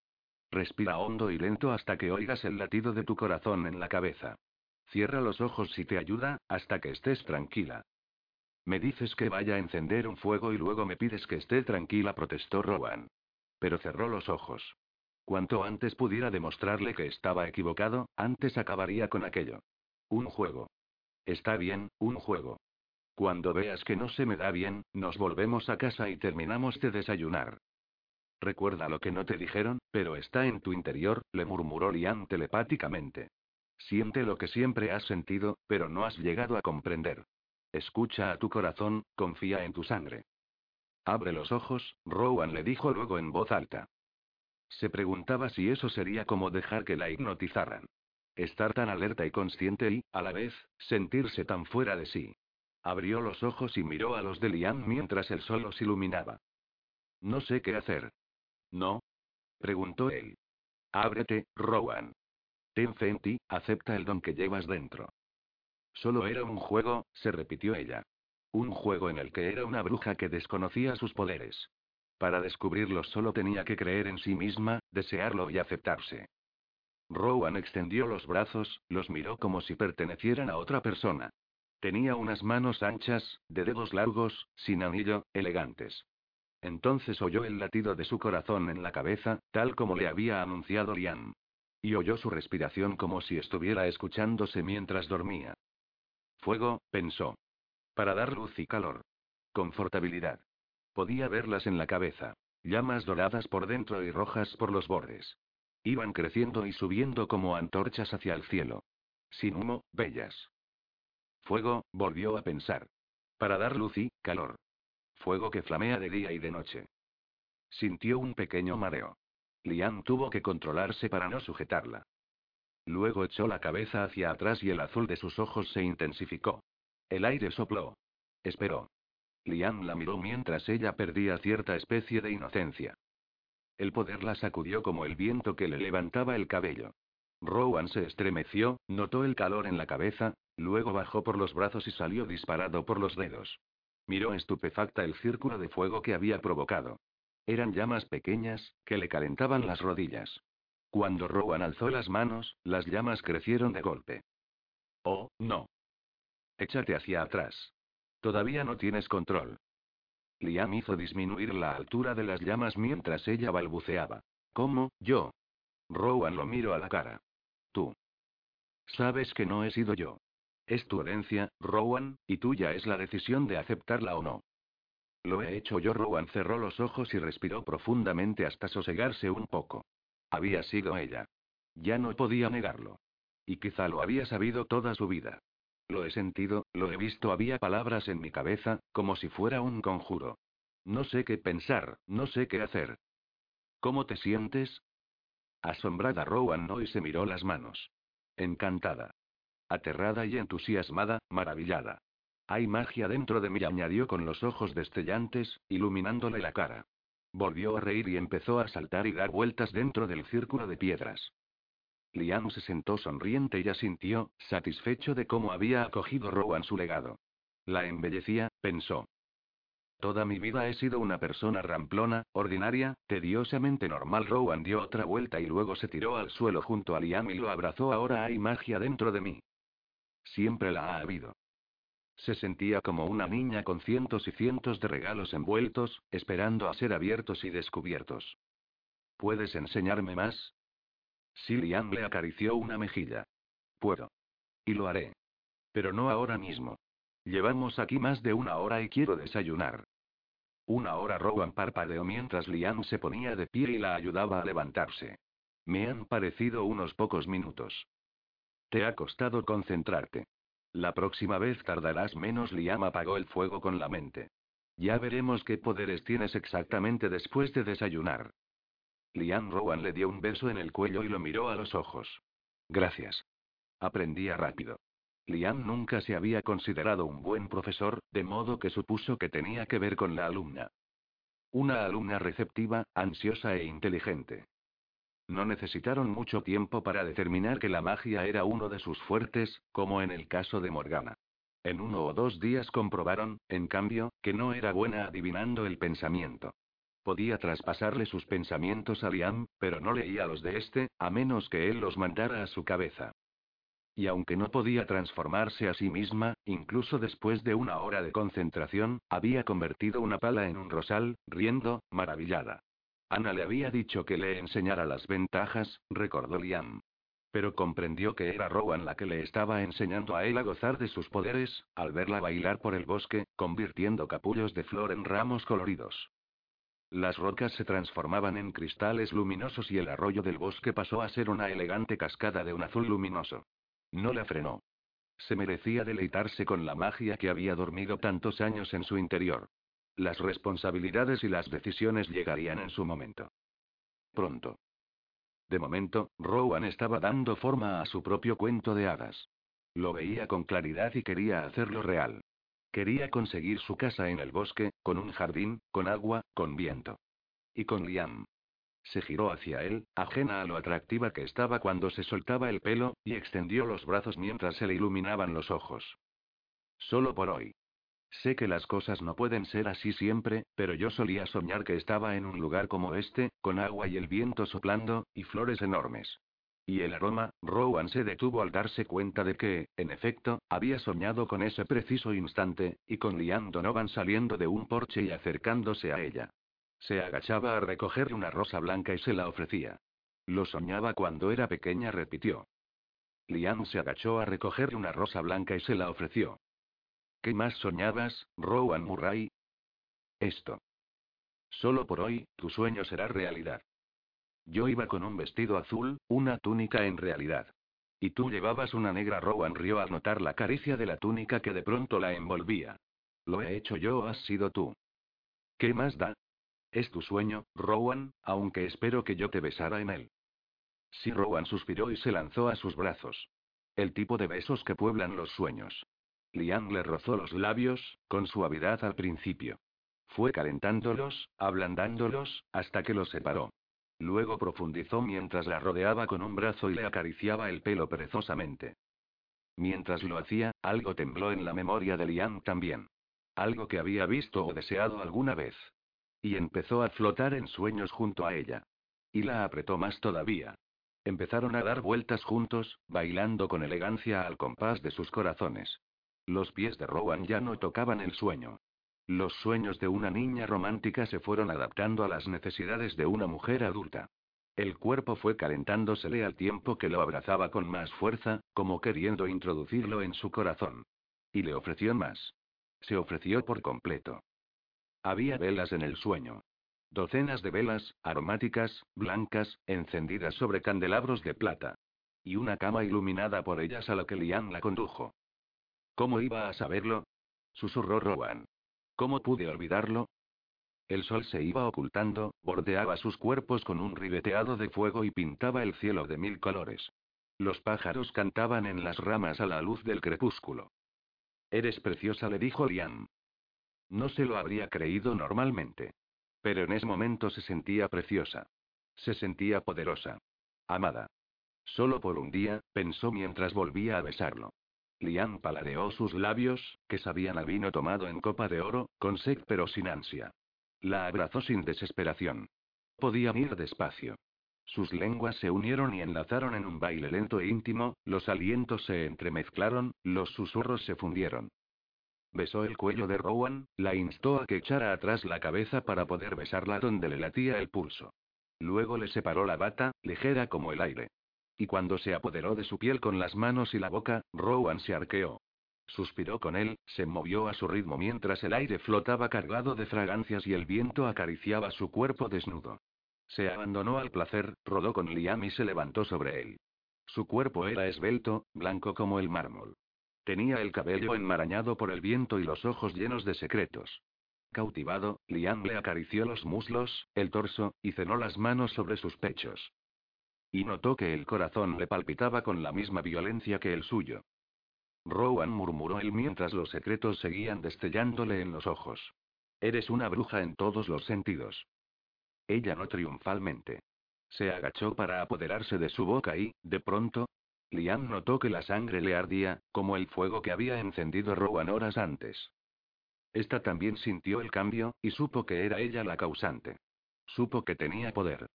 Respira hondo y lento hasta que oigas el latido de tu corazón en la cabeza. Cierra los ojos si te ayuda, hasta que estés tranquila. Me dices que vaya a encender un fuego y luego me pides que esté tranquila, protestó Rowan. Pero cerró los ojos. Cuanto antes pudiera demostrarle que estaba equivocado, antes acabaría con aquello. Un juego. Está bien, un juego. Cuando veas que no se me da bien, nos volvemos a casa y terminamos de desayunar. Recuerda lo que no te dijeron, pero está en tu interior, le murmuró Lian telepáticamente. Siente lo que siempre has sentido, pero no has llegado a comprender. Escucha a tu corazón, confía en tu sangre. Abre los ojos, Rowan le dijo luego en voz alta. Se preguntaba si eso sería como dejar que la hipnotizaran. Estar tan alerta y consciente y, a la vez, sentirse tan fuera de sí. Abrió los ojos y miró a los de Liam mientras el sol los iluminaba. No sé qué hacer. ¿No? preguntó él. Ábrete, Rowan. Ten fe en ti, acepta el don que llevas dentro. Solo era un juego, se repitió ella. Un juego en el que era una bruja que desconocía sus poderes. Para descubrirlos solo tenía que creer en sí misma, desearlo y aceptarse. Rowan extendió los brazos, los miró como si pertenecieran a otra persona. Tenía unas manos anchas, de dedos largos, sin anillo, elegantes. Entonces oyó el latido de su corazón en la cabeza, tal como le había anunciado Liam. Y oyó su respiración como si estuviera escuchándose mientras dormía. Fuego, pensó. Para dar luz y calor. Confortabilidad. Podía verlas en la cabeza. llamas doradas por dentro y rojas por los bordes. Iban creciendo y subiendo como antorchas hacia el cielo. Sin humo, bellas. Fuego, volvió a pensar. Para dar luz y calor. Fuego que flamea de día y de noche. Sintió un pequeño mareo. Liam tuvo que controlarse para no sujetarla. Luego echó la cabeza hacia atrás y el azul de sus ojos se intensificó. El aire sopló. Esperó. Liam la miró mientras ella perdía cierta especie de inocencia. El poder la sacudió como el viento que le levantaba el cabello. Rowan se estremeció, notó el calor en la cabeza, luego bajó por los brazos y salió disparado por los dedos. Miró estupefacta el círculo de fuego que había provocado. Eran llamas pequeñas, que le calentaban las rodillas. Cuando Rowan alzó las manos, las llamas crecieron de golpe. Oh, no. Échate hacia atrás. Todavía no tienes control. Liam hizo disminuir la altura de las llamas mientras ella balbuceaba. ¿Cómo, yo? Rowan lo miró a la cara. Tú. Sabes que no he sido yo. Es tu herencia, Rowan, y tuya es la decisión de aceptarla o no. Lo he hecho yo. Rowan cerró los ojos y respiró profundamente hasta sosegarse un poco. Había sido ella. Ya no podía negarlo. Y quizá lo había sabido toda su vida. Lo he sentido, lo he visto. Había palabras en mi cabeza, como si fuera un conjuro. No sé qué pensar, no sé qué hacer. ¿Cómo te sientes? Asombrada Rowan no y se miró las manos. Encantada. Aterrada y entusiasmada, maravillada. Hay magia dentro de mí, añadió con los ojos destellantes, iluminándole la cara. Volvió a reír y empezó a saltar y dar vueltas dentro del círculo de piedras. Liam se sentó sonriente y asintió, satisfecho de cómo había acogido Rowan su legado. La embellecía, pensó. Toda mi vida he sido una persona ramplona, ordinaria, tediosamente normal. Rowan dio otra vuelta y luego se tiró al suelo junto a Liam y lo abrazó. Ahora hay magia dentro de mí. Siempre la ha habido. Se sentía como una niña con cientos y cientos de regalos envueltos, esperando a ser abiertos y descubiertos. ¿Puedes enseñarme más? Silian le acarició una mejilla. Puedo. Y lo haré. Pero no ahora mismo. Llevamos aquí más de una hora y quiero desayunar. Una hora Rowan parpadeó mientras Liam se ponía de pie y la ayudaba a levantarse. Me han parecido unos pocos minutos. Te ha costado concentrarte. La próxima vez tardarás menos. Liam apagó el fuego con la mente. Ya veremos qué poderes tienes exactamente después de desayunar. Liam Rowan le dio un beso en el cuello y lo miró a los ojos. Gracias. Aprendía rápido. Liam nunca se había considerado un buen profesor, de modo que supuso que tenía que ver con la alumna. Una alumna receptiva, ansiosa e inteligente. No necesitaron mucho tiempo para determinar que la magia era uno de sus fuertes, como en el caso de Morgana. En uno o dos días comprobaron, en cambio, que no era buena adivinando el pensamiento. Podía traspasarle sus pensamientos a Liam, pero no leía los de este, a menos que él los mandara a su cabeza. Y aunque no podía transformarse a sí misma, incluso después de una hora de concentración, había convertido una pala en un rosal, riendo, maravillada. Ana le había dicho que le enseñara las ventajas, recordó Liam. Pero comprendió que era Rowan la que le estaba enseñando a él a gozar de sus poderes, al verla bailar por el bosque, convirtiendo capullos de flor en ramos coloridos. Las rocas se transformaban en cristales luminosos y el arroyo del bosque pasó a ser una elegante cascada de un azul luminoso. No la frenó. Se merecía deleitarse con la magia que había dormido tantos años en su interior. Las responsabilidades y las decisiones llegarían en su momento. Pronto. De momento, Rowan estaba dando forma a su propio cuento de hadas. Lo veía con claridad y quería hacerlo real. Quería conseguir su casa en el bosque, con un jardín, con agua, con viento. Y con Liam. Se giró hacia él, ajena a lo atractiva que estaba cuando se soltaba el pelo, y extendió los brazos mientras se le iluminaban los ojos. Solo por hoy. Sé que las cosas no pueden ser así siempre, pero yo solía soñar que estaba en un lugar como este, con agua y el viento soplando, y flores enormes. Y el aroma, Rowan se detuvo al darse cuenta de que, en efecto, había soñado con ese preciso instante, y con Liam Donovan saliendo de un porche y acercándose a ella. Se agachaba a recoger una rosa blanca y se la ofrecía. Lo soñaba cuando era pequeña, repitió. Liam se agachó a recoger una rosa blanca y se la ofreció. ¿Qué más soñabas, Rowan Murray? Esto. Solo por hoy, tu sueño será realidad. Yo iba con un vestido azul, una túnica en realidad. Y tú llevabas una negra Rowan rió al notar la caricia de la túnica que de pronto la envolvía. Lo he hecho yo has sido tú. ¿Qué más da? Es tu sueño, Rowan, aunque espero que yo te besara en él. Sí, Rowan suspiró y se lanzó a sus brazos. El tipo de besos que pueblan los sueños. Liam le rozó los labios, con suavidad al principio. Fue calentándolos, ablandándolos, hasta que los separó. Luego profundizó mientras la rodeaba con un brazo y le acariciaba el pelo perezosamente. Mientras lo hacía, algo tembló en la memoria de Liam también. Algo que había visto o deseado alguna vez. Y empezó a flotar en sueños junto a ella. Y la apretó más todavía. Empezaron a dar vueltas juntos, bailando con elegancia al compás de sus corazones. Los pies de Rowan ya no tocaban el sueño. Los sueños de una niña romántica se fueron adaptando a las necesidades de una mujer adulta. El cuerpo fue calentándosele al tiempo que lo abrazaba con más fuerza, como queriendo introducirlo en su corazón. Y le ofreció más. Se ofreció por completo. Había velas en el sueño. Docenas de velas, aromáticas, blancas, encendidas sobre candelabros de plata. Y una cama iluminada por ellas a la que Lian la condujo. ¿Cómo iba a saberlo? Susurró Rowan. ¿Cómo pude olvidarlo? El sol se iba ocultando, bordeaba sus cuerpos con un ribeteado de fuego y pintaba el cielo de mil colores. Los pájaros cantaban en las ramas a la luz del crepúsculo. Eres preciosa, le dijo Liam. No se lo habría creído normalmente. Pero en ese momento se sentía preciosa. Se sentía poderosa. Amada. Solo por un día, pensó mientras volvía a besarlo. Liam paladeó sus labios, que sabían a vino tomado en copa de oro, con sed pero sin ansia. La abrazó sin desesperación. Podían ir despacio. Sus lenguas se unieron y enlazaron en un baile lento e íntimo, los alientos se entremezclaron, los susurros se fundieron. Besó el cuello de Rowan, la instó a que echara atrás la cabeza para poder besarla donde le latía el pulso. Luego le separó la bata, ligera como el aire. Y cuando se apoderó de su piel con las manos y la boca, Rowan se arqueó. Suspiró con él, se movió a su ritmo mientras el aire flotaba cargado de fragancias y el viento acariciaba su cuerpo desnudo. Se abandonó al placer, rodó con Liam y se levantó sobre él. Su cuerpo era esbelto, blanco como el mármol. Tenía el cabello enmarañado por el viento y los ojos llenos de secretos. Cautivado, Liam le acarició los muslos, el torso, y cenó las manos sobre sus pechos. Y notó que el corazón le palpitaba con la misma violencia que el suyo. Rowan murmuró él mientras los secretos seguían destellándole en los ojos. Eres una bruja en todos los sentidos. Ella no triunfalmente. Se agachó para apoderarse de su boca y, de pronto, Liam notó que la sangre le ardía, como el fuego que había encendido Rowan horas antes. Esta también sintió el cambio, y supo que era ella la causante. Supo que tenía poder.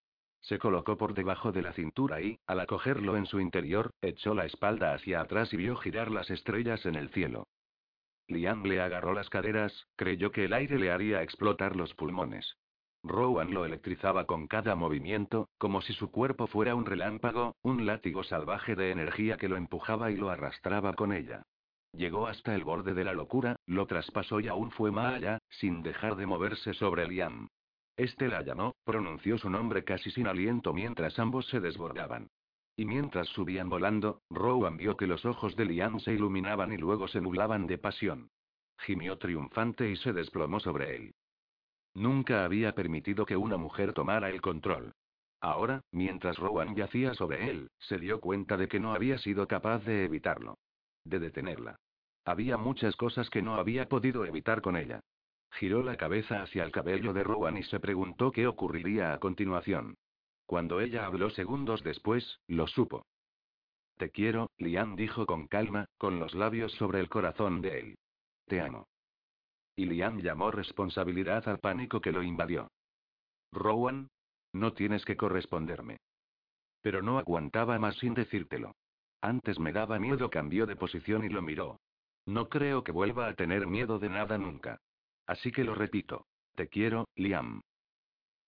Se colocó por debajo de la cintura y, al acogerlo en su interior, echó la espalda hacia atrás y vio girar las estrellas en el cielo. Liam le agarró las caderas, creyó que el aire le haría explotar los pulmones. Rowan lo electrizaba con cada movimiento, como si su cuerpo fuera un relámpago, un látigo salvaje de energía que lo empujaba y lo arrastraba con ella. Llegó hasta el borde de la locura, lo traspasó y aún fue más allá, sin dejar de moverse sobre Liam. Este la llamó, pronunció su nombre casi sin aliento mientras ambos se desbordaban. Y mientras subían volando, Rowan vio que los ojos de Liam se iluminaban y luego se nublaban de pasión. Gimió triunfante y se desplomó sobre él. Nunca había permitido que una mujer tomara el control. Ahora, mientras Rowan yacía sobre él, se dio cuenta de que no había sido capaz de evitarlo. De detenerla. Había muchas cosas que no había podido evitar con ella. Giró la cabeza hacia el cabello de Rowan y se preguntó qué ocurriría a continuación. Cuando ella habló segundos después, lo supo. Te quiero, Liam dijo con calma, con los labios sobre el corazón de él. Te amo. Y Liam llamó responsabilidad al pánico que lo invadió. Rowan, no tienes que corresponderme. Pero no aguantaba más sin decírtelo. Antes me daba miedo, cambió de posición y lo miró. No creo que vuelva a tener miedo de nada nunca. Así que lo repito. Te quiero, Liam.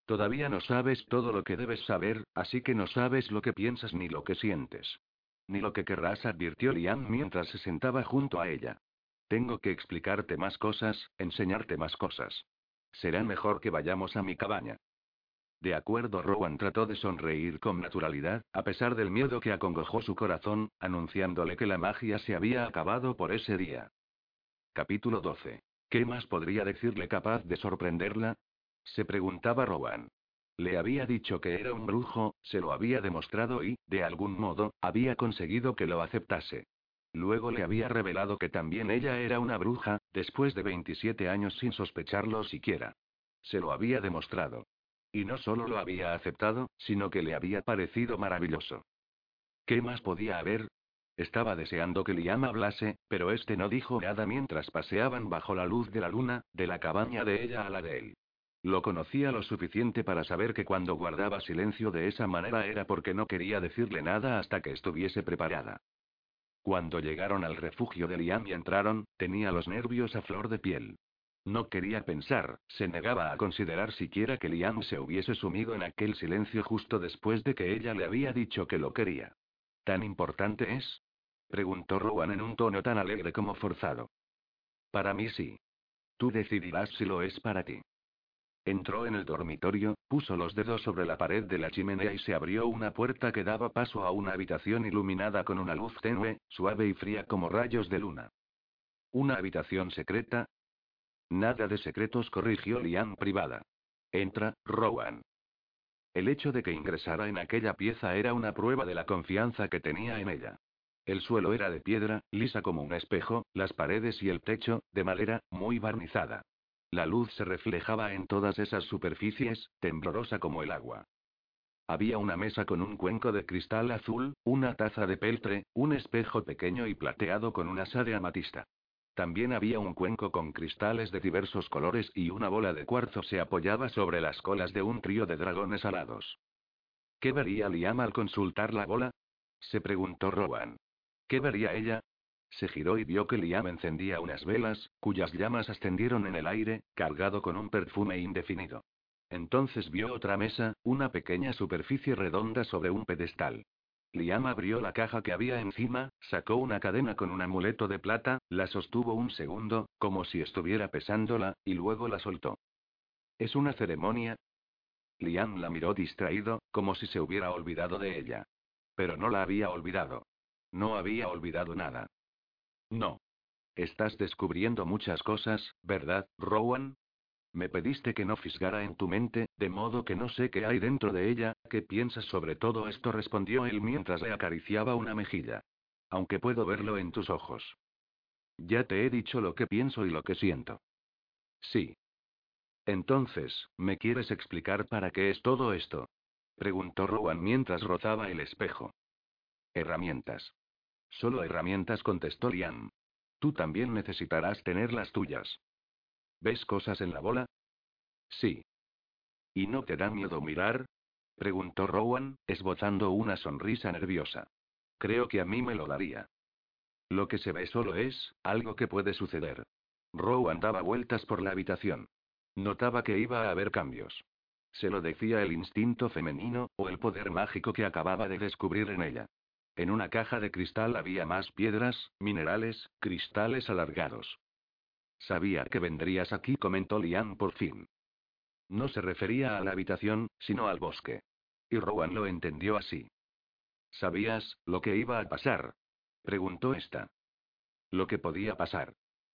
Todavía no sabes todo lo que debes saber, así que no sabes lo que piensas ni lo que sientes. Ni lo que querrás, advirtió Liam mientras se sentaba junto a ella. Tengo que explicarte más cosas, enseñarte más cosas. Será mejor que vayamos a mi cabaña. De acuerdo, Rowan trató de sonreír con naturalidad, a pesar del miedo que acongojó su corazón, anunciándole que la magia se había acabado por ese día. Capítulo 12. ¿Qué más podría decirle capaz de sorprenderla? Se preguntaba Rowan. Le había dicho que era un brujo, se lo había demostrado y, de algún modo, había conseguido que lo aceptase. Luego le había revelado que también ella era una bruja, después de 27 años sin sospecharlo siquiera. Se lo había demostrado. Y no solo lo había aceptado, sino que le había parecido maravilloso. ¿Qué más podía haber? Estaba deseando que Liam hablase, pero este no dijo nada mientras paseaban bajo la luz de la luna, de la cabaña de ella a la de él. Lo conocía lo suficiente para saber que cuando guardaba silencio de esa manera era porque no quería decirle nada hasta que estuviese preparada. Cuando llegaron al refugio de Liam y entraron, tenía los nervios a flor de piel. No quería pensar, se negaba a considerar siquiera que Liam se hubiese sumido en aquel silencio justo después de que ella le había dicho que lo quería. ¿Tan importante es? Preguntó Rowan en un tono tan alegre como forzado. Para mí sí. Tú decidirás si lo es para ti. Entró en el dormitorio, puso los dedos sobre la pared de la chimenea y se abrió una puerta que daba paso a una habitación iluminada con una luz tenue, suave y fría como rayos de luna. ¿Una habitación secreta? Nada de secretos, corrigió Liam privada. Entra, Rowan. El hecho de que ingresara en aquella pieza era una prueba de la confianza que tenía en ella. El suelo era de piedra, lisa como un espejo, las paredes y el techo, de madera, muy barnizada. La luz se reflejaba en todas esas superficies, temblorosa como el agua. Había una mesa con un cuenco de cristal azul, una taza de peltre, un espejo pequeño y plateado con un asa de amatista. También había un cuenco con cristales de diversos colores y una bola de cuarzo se apoyaba sobre las colas de un trío de dragones alados. ¿Qué vería Liam al consultar la bola? se preguntó Rowan. ¿Qué vería ella? Se giró y vio que Liam encendía unas velas, cuyas llamas ascendieron en el aire, cargado con un perfume indefinido. Entonces vio otra mesa, una pequeña superficie redonda sobre un pedestal. Liam abrió la caja que había encima, sacó una cadena con un amuleto de plata, la sostuvo un segundo, como si estuviera pesándola, y luego la soltó. ¿Es una ceremonia? Liam la miró distraído, como si se hubiera olvidado de ella. Pero no la había olvidado. No había olvidado nada. No. Estás descubriendo muchas cosas, ¿verdad, Rowan? Me pediste que no fisgara en tu mente, de modo que no sé qué hay dentro de ella, ¿qué piensas sobre todo esto? respondió él mientras le acariciaba una mejilla. Aunque puedo verlo en tus ojos. Ya te he dicho lo que pienso y lo que siento. Sí. Entonces, ¿me quieres explicar para qué es todo esto? preguntó Rowan mientras rozaba el espejo. Herramientas. Solo herramientas, contestó Liam. Tú también necesitarás tener las tuyas. ¿Ves cosas en la bola? Sí. ¿Y no te da miedo mirar? preguntó Rowan, esbozando una sonrisa nerviosa. Creo que a mí me lo daría. Lo que se ve solo es, algo que puede suceder. Rowan daba vueltas por la habitación. Notaba que iba a haber cambios. Se lo decía el instinto femenino, o el poder mágico que acababa de descubrir en ella. En una caja de cristal había más piedras, minerales, cristales alargados. Sabía que vendrías aquí, comentó Lian por fin. No se refería a la habitación, sino al bosque. Y Rowan lo entendió así. ¿Sabías lo que iba a pasar? preguntó esta. Lo que podía pasar.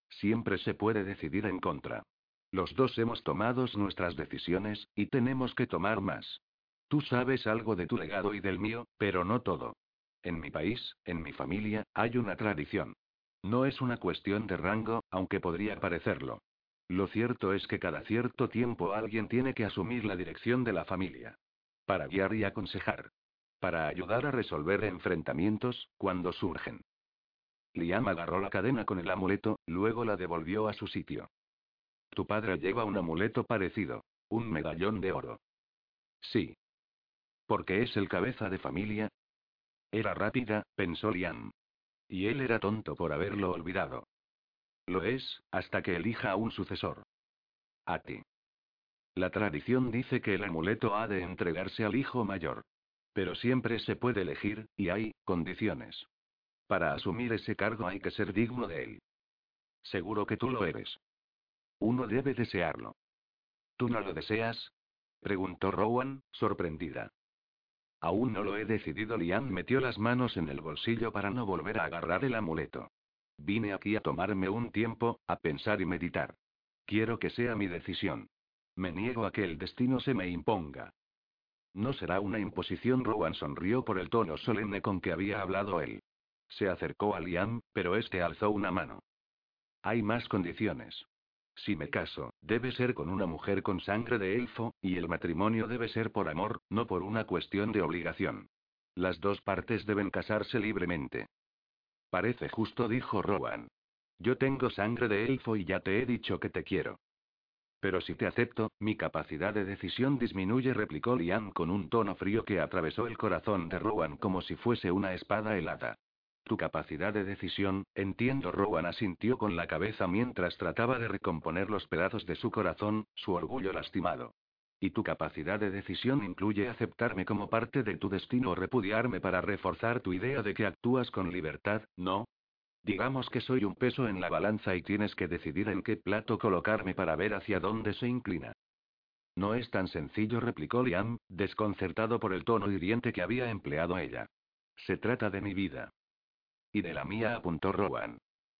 Siempre se puede decidir en contra. Los dos hemos tomado nuestras decisiones, y tenemos que tomar más. Tú sabes algo de tu legado y del mío, pero no todo. En mi país, en mi familia, hay una tradición. No es una cuestión de rango, aunque podría parecerlo. Lo cierto es que cada cierto tiempo alguien tiene que asumir la dirección de la familia. Para guiar y aconsejar. Para ayudar a resolver enfrentamientos, cuando surgen. Liam agarró la cadena con el amuleto, luego la devolvió a su sitio. Tu padre lleva un amuleto parecido. Un medallón de oro. Sí. Porque es el cabeza de familia, era rápida, pensó Liam. Y él era tonto por haberlo olvidado. Lo es, hasta que elija a un sucesor. A ti. La tradición dice que el amuleto ha de entregarse al hijo mayor. Pero siempre se puede elegir, y hay condiciones. Para asumir ese cargo hay que ser digno de él. Seguro que tú lo eres. Uno debe desearlo. ¿Tú no lo deseas? preguntó Rowan, sorprendida. Aún no lo he decidido. Liam metió las manos en el bolsillo para no volver a agarrar el amuleto. Vine aquí a tomarme un tiempo, a pensar y meditar. Quiero que sea mi decisión. Me niego a que el destino se me imponga. No será una imposición. Rowan sonrió por el tono solemne con que había hablado él. Se acercó a Liam, pero este alzó una mano. Hay más condiciones. Si me caso, debe ser con una mujer con sangre de elfo, y el matrimonio debe ser por amor, no por una cuestión de obligación. Las dos partes deben casarse libremente. Parece justo, dijo Rowan. Yo tengo sangre de elfo y ya te he dicho que te quiero. Pero si te acepto, mi capacidad de decisión disminuye, replicó Liam con un tono frío que atravesó el corazón de Rowan como si fuese una espada helada. Tu capacidad de decisión, entiendo. Rowan asintió con la cabeza mientras trataba de recomponer los pedazos de su corazón, su orgullo lastimado. Y tu capacidad de decisión incluye aceptarme como parte de tu destino o repudiarme para reforzar tu idea de que actúas con libertad, ¿no? Digamos que soy un peso en la balanza y tienes que decidir en qué plato colocarme para ver hacia dónde se inclina. No es tan sencillo, replicó Liam, desconcertado por el tono hiriente que había empleado ella. Se trata de mi vida. Y de la mía, apuntó Rowan.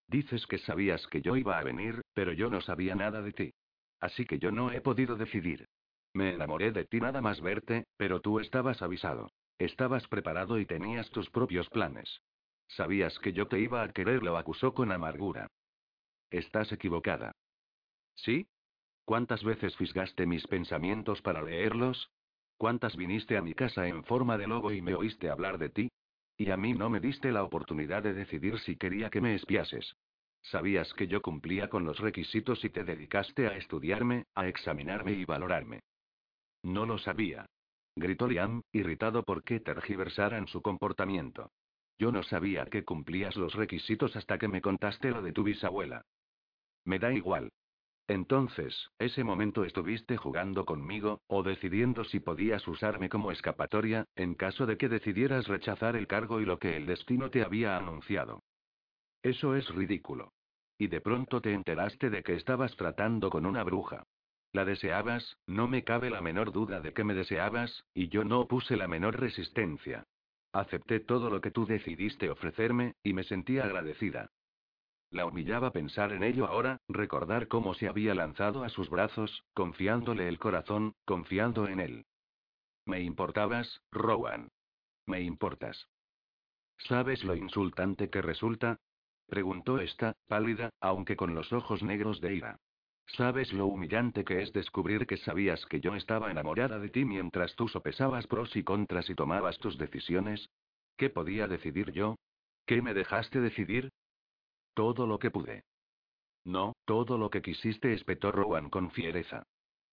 Dices que sabías que yo iba a venir, pero yo no sabía nada de ti. Así que yo no he podido decidir. Me enamoré de ti nada más verte, pero tú estabas avisado. Estabas preparado y tenías tus propios planes. Sabías que yo te iba a querer, lo acusó con amargura. Estás equivocada. ¿Sí? ¿Cuántas veces fisgaste mis pensamientos para leerlos? ¿Cuántas viniste a mi casa en forma de lobo y me oíste hablar de ti? Y a mí no me diste la oportunidad de decidir si quería que me espiases. Sabías que yo cumplía con los requisitos y te dedicaste a estudiarme, a examinarme y valorarme. No lo sabía. Gritó Liam, irritado por que tergiversaran su comportamiento. Yo no sabía que cumplías los requisitos hasta que me contaste lo de tu bisabuela. Me da igual. Entonces, ese momento estuviste jugando conmigo, o decidiendo si podías usarme como escapatoria, en caso de que decidieras rechazar el cargo y lo que el destino te había anunciado. Eso es ridículo. Y de pronto te enteraste de que estabas tratando con una bruja. La deseabas, no me cabe la menor duda de que me deseabas, y yo no puse la menor resistencia. Acepté todo lo que tú decidiste ofrecerme, y me sentí agradecida. La humillaba pensar en ello ahora, recordar cómo se había lanzado a sus brazos, confiándole el corazón, confiando en él. Me importabas, Rowan. Me importas. ¿Sabes lo insultante que resulta? preguntó esta, pálida, aunque con los ojos negros de ira. ¿Sabes lo humillante que es descubrir que sabías que yo estaba enamorada de ti mientras tú sopesabas pros y contras y tomabas tus decisiones? ¿Qué podía decidir yo? ¿Qué me dejaste decidir? Todo lo que pude. No, todo lo que quisiste, espetó Rowan con fiereza.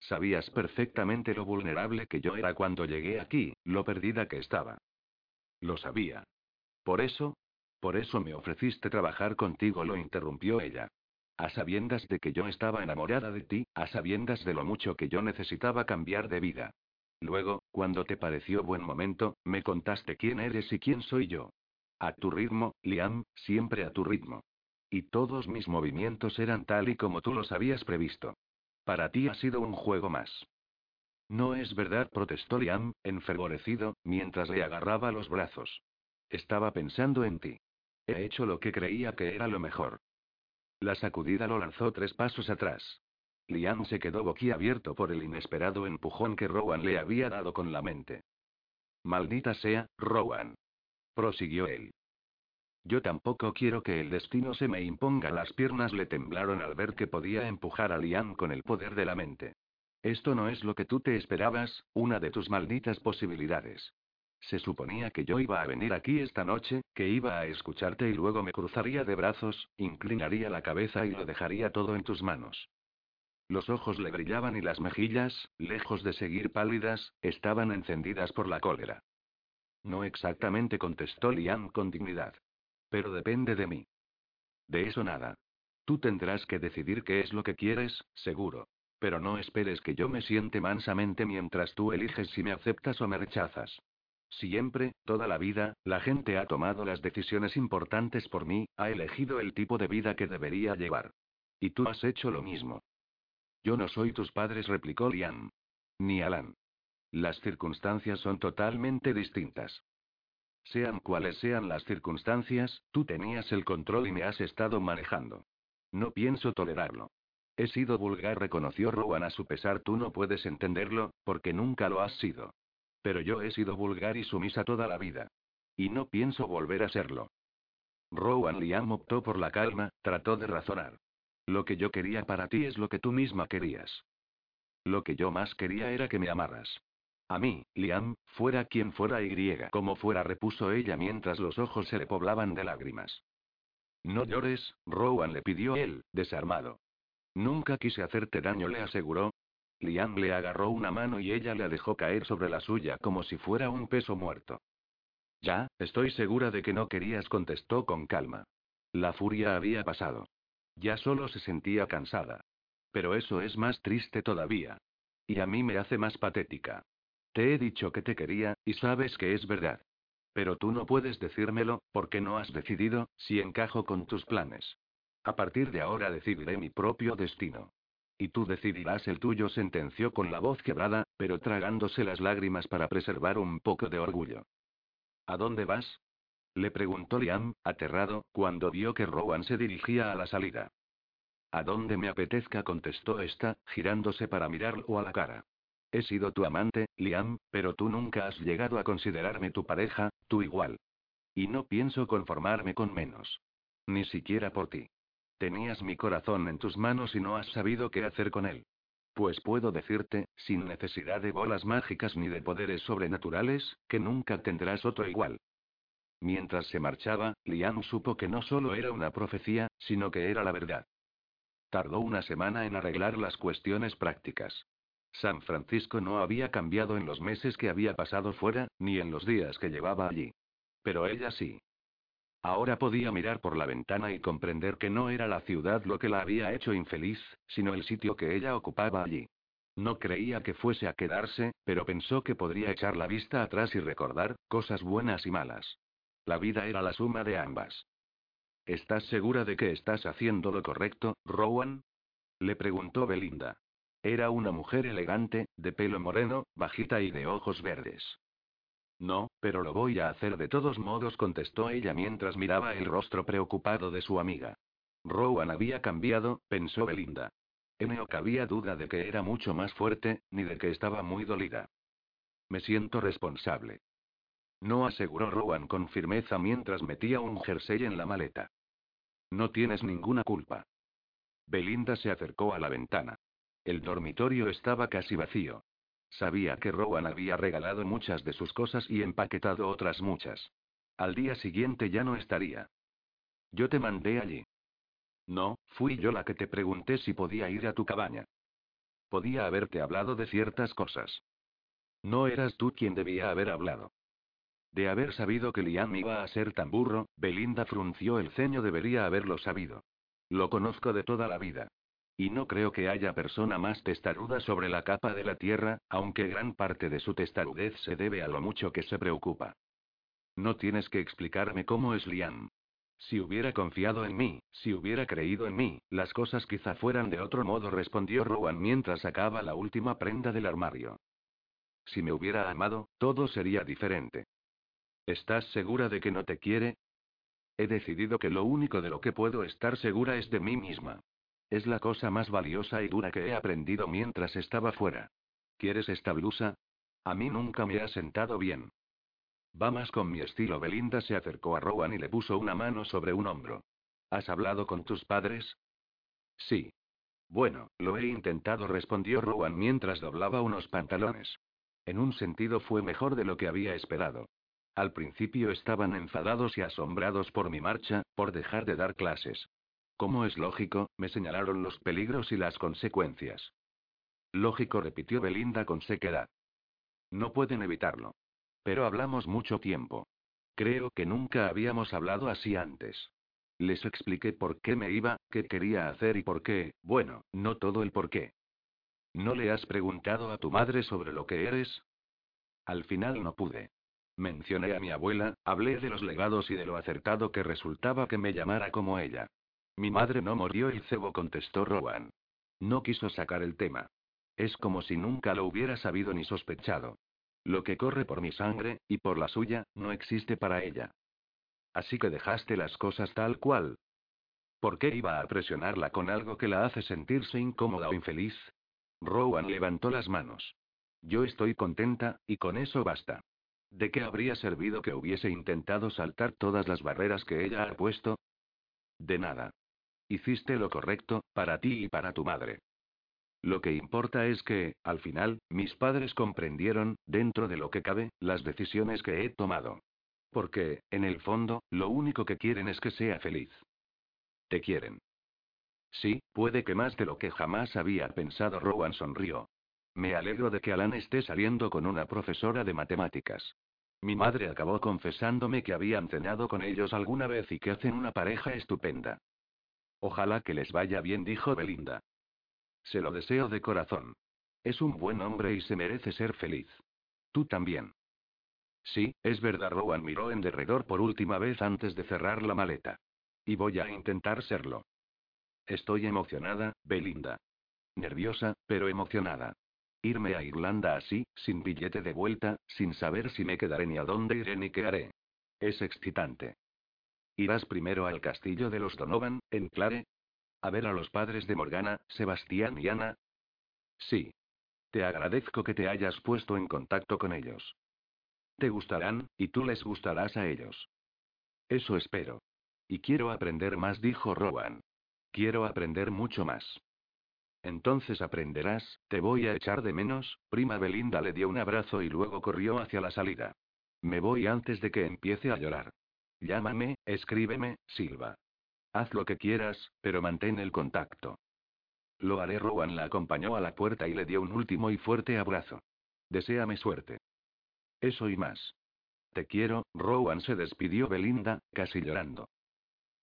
Sabías perfectamente lo vulnerable que yo era cuando llegué aquí, lo perdida que estaba. Lo sabía. Por eso, por eso me ofreciste trabajar contigo, lo interrumpió ella. A sabiendas de que yo estaba enamorada de ti, a sabiendas de lo mucho que yo necesitaba cambiar de vida. Luego, cuando te pareció buen momento, me contaste quién eres y quién soy yo. A tu ritmo, Liam, siempre a tu ritmo. Y todos mis movimientos eran tal y como tú los habías previsto. Para ti ha sido un juego más. No es verdad, protestó Liam, enfervorecido, mientras le agarraba los brazos. Estaba pensando en ti. He hecho lo que creía que era lo mejor. La sacudida lo lanzó tres pasos atrás. Liam se quedó boquiabierto por el inesperado empujón que Rowan le había dado con la mente. Maldita sea, Rowan. Prosiguió él. Yo tampoco quiero que el destino se me imponga. Las piernas le temblaron al ver que podía empujar a Liam con el poder de la mente. Esto no es lo que tú te esperabas, una de tus malditas posibilidades. Se suponía que yo iba a venir aquí esta noche, que iba a escucharte y luego me cruzaría de brazos, inclinaría la cabeza y lo dejaría todo en tus manos. Los ojos le brillaban y las mejillas, lejos de seguir pálidas, estaban encendidas por la cólera. No exactamente contestó Liam con dignidad. Pero depende de mí. De eso nada. Tú tendrás que decidir qué es lo que quieres, seguro. Pero no esperes que yo me siente mansamente mientras tú eliges si me aceptas o me rechazas. Siempre, toda la vida, la gente ha tomado las decisiones importantes por mí, ha elegido el tipo de vida que debería llevar. Y tú has hecho lo mismo. Yo no soy tus padres, replicó Liam. Ni Alan. Las circunstancias son totalmente distintas. Sean cuales sean las circunstancias, tú tenías el control y me has estado manejando. No pienso tolerarlo. He sido vulgar, reconoció Rowan a su pesar. Tú no puedes entenderlo, porque nunca lo has sido. Pero yo he sido vulgar y sumisa toda la vida. Y no pienso volver a serlo. Rowan Liam optó por la calma, trató de razonar. Lo que yo quería para ti es lo que tú misma querías. Lo que yo más quería era que me amaras. A mí, Liam, fuera quien fuera y como fuera, repuso ella mientras los ojos se le poblaban de lágrimas. No llores, Rowan le pidió él, desarmado. Nunca quise hacerte daño, le aseguró. Liam le agarró una mano y ella la dejó caer sobre la suya como si fuera un peso muerto. Ya, estoy segura de que no querías, contestó con calma. La furia había pasado. Ya solo se sentía cansada. Pero eso es más triste todavía. Y a mí me hace más patética. Te he dicho que te quería, y sabes que es verdad. Pero tú no puedes decírmelo, porque no has decidido, si encajo con tus planes. A partir de ahora decidiré mi propio destino. Y tú decidirás el tuyo, sentenció con la voz quebrada, pero tragándose las lágrimas para preservar un poco de orgullo. ¿A dónde vas? Le preguntó Liam, aterrado, cuando vio que Rowan se dirigía a la salida. A dónde me apetezca, contestó esta, girándose para mirarlo a la cara. He sido tu amante, Liam, pero tú nunca has llegado a considerarme tu pareja, tu igual. Y no pienso conformarme con menos. Ni siquiera por ti. Tenías mi corazón en tus manos y no has sabido qué hacer con él. Pues puedo decirte, sin necesidad de bolas mágicas ni de poderes sobrenaturales, que nunca tendrás otro igual. Mientras se marchaba, Liam supo que no solo era una profecía, sino que era la verdad. Tardó una semana en arreglar las cuestiones prácticas. San Francisco no había cambiado en los meses que había pasado fuera, ni en los días que llevaba allí. Pero ella sí. Ahora podía mirar por la ventana y comprender que no era la ciudad lo que la había hecho infeliz, sino el sitio que ella ocupaba allí. No creía que fuese a quedarse, pero pensó que podría echar la vista atrás y recordar, cosas buenas y malas. La vida era la suma de ambas. ¿Estás segura de que estás haciendo lo correcto, Rowan? Le preguntó Belinda. Era una mujer elegante, de pelo moreno, bajita y de ojos verdes. No, pero lo voy a hacer de todos modos, contestó ella mientras miraba el rostro preocupado de su amiga. Rowan había cambiado, pensó Belinda. No cabía duda de que era mucho más fuerte, ni de que estaba muy dolida. Me siento responsable. No aseguró Rowan con firmeza mientras metía un jersey en la maleta. No tienes ninguna culpa. Belinda se acercó a la ventana. El dormitorio estaba casi vacío. Sabía que Rowan había regalado muchas de sus cosas y empaquetado otras muchas. Al día siguiente ya no estaría. Yo te mandé allí. No, fui yo la que te pregunté si podía ir a tu cabaña. Podía haberte hablado de ciertas cosas. No eras tú quien debía haber hablado. De haber sabido que Liam iba a ser tan burro, Belinda frunció el ceño, debería haberlo sabido. Lo conozco de toda la vida. Y no creo que haya persona más testaruda sobre la capa de la Tierra, aunque gran parte de su testarudez se debe a lo mucho que se preocupa. No tienes que explicarme cómo es Liam. Si hubiera confiado en mí, si hubiera creído en mí, las cosas quizá fueran de otro modo, respondió Rowan mientras sacaba la última prenda del armario. Si me hubiera amado, todo sería diferente. ¿Estás segura de que no te quiere? He decidido que lo único de lo que puedo estar segura es de mí misma. Es la cosa más valiosa y dura que he aprendido mientras estaba fuera. ¿Quieres esta blusa? A mí nunca me ha sentado bien. Va más con mi estilo. Belinda se acercó a Rowan y le puso una mano sobre un hombro. ¿Has hablado con tus padres? Sí. Bueno, lo he intentado, respondió Rowan mientras doblaba unos pantalones. En un sentido fue mejor de lo que había esperado. Al principio estaban enfadados y asombrados por mi marcha, por dejar de dar clases. Como es lógico, me señalaron los peligros y las consecuencias. Lógico, repitió Belinda con sequedad. No pueden evitarlo. Pero hablamos mucho tiempo. Creo que nunca habíamos hablado así antes. Les expliqué por qué me iba, qué quería hacer y por qué, bueno, no todo el por qué. ¿No le has preguntado a tu madre sobre lo que eres? Al final no pude. Mencioné a mi abuela, hablé de los legados y de lo acertado que resultaba que me llamara como ella. Mi madre no murió, el cebo contestó Rowan. No quiso sacar el tema. Es como si nunca lo hubiera sabido ni sospechado. Lo que corre por mi sangre, y por la suya, no existe para ella. Así que dejaste las cosas tal cual. ¿Por qué iba a presionarla con algo que la hace sentirse incómoda o infeliz? Rowan levantó las manos. Yo estoy contenta, y con eso basta. ¿De qué habría servido que hubiese intentado saltar todas las barreras que ella ha puesto? De nada. Hiciste lo correcto, para ti y para tu madre. Lo que importa es que, al final, mis padres comprendieron, dentro de lo que cabe, las decisiones que he tomado. Porque, en el fondo, lo único que quieren es que sea feliz. Te quieren. Sí, puede que más de lo que jamás había pensado. Rowan sonrió. Me alegro de que Alan esté saliendo con una profesora de matemáticas. Mi madre acabó confesándome que habían cenado con ellos alguna vez y que hacen una pareja estupenda. Ojalá que les vaya bien, dijo Belinda. Se lo deseo de corazón. Es un buen hombre y se merece ser feliz. Tú también. Sí, es verdad. Rowan miró en derredor por última vez antes de cerrar la maleta. Y voy a intentar serlo. Estoy emocionada, Belinda. Nerviosa, pero emocionada. Irme a Irlanda así, sin billete de vuelta, sin saber si me quedaré ni a dónde iré ni qué haré. Es excitante. ¿Irás primero al castillo de los Donovan, en Clare? A ver a los padres de Morgana, Sebastián y Ana. Sí. Te agradezco que te hayas puesto en contacto con ellos. Te gustarán, y tú les gustarás a ellos. Eso espero. Y quiero aprender más, dijo Rowan. Quiero aprender mucho más. Entonces aprenderás, te voy a echar de menos, prima Belinda le dio un abrazo y luego corrió hacia la salida. Me voy antes de que empiece a llorar. Llámame, escríbeme, Silva. Haz lo que quieras, pero mantén el contacto. Lo haré. Rowan la acompañó a la puerta y le dio un último y fuerte abrazo. Deseame suerte. Eso y más. Te quiero, Rowan se despidió Belinda, casi llorando.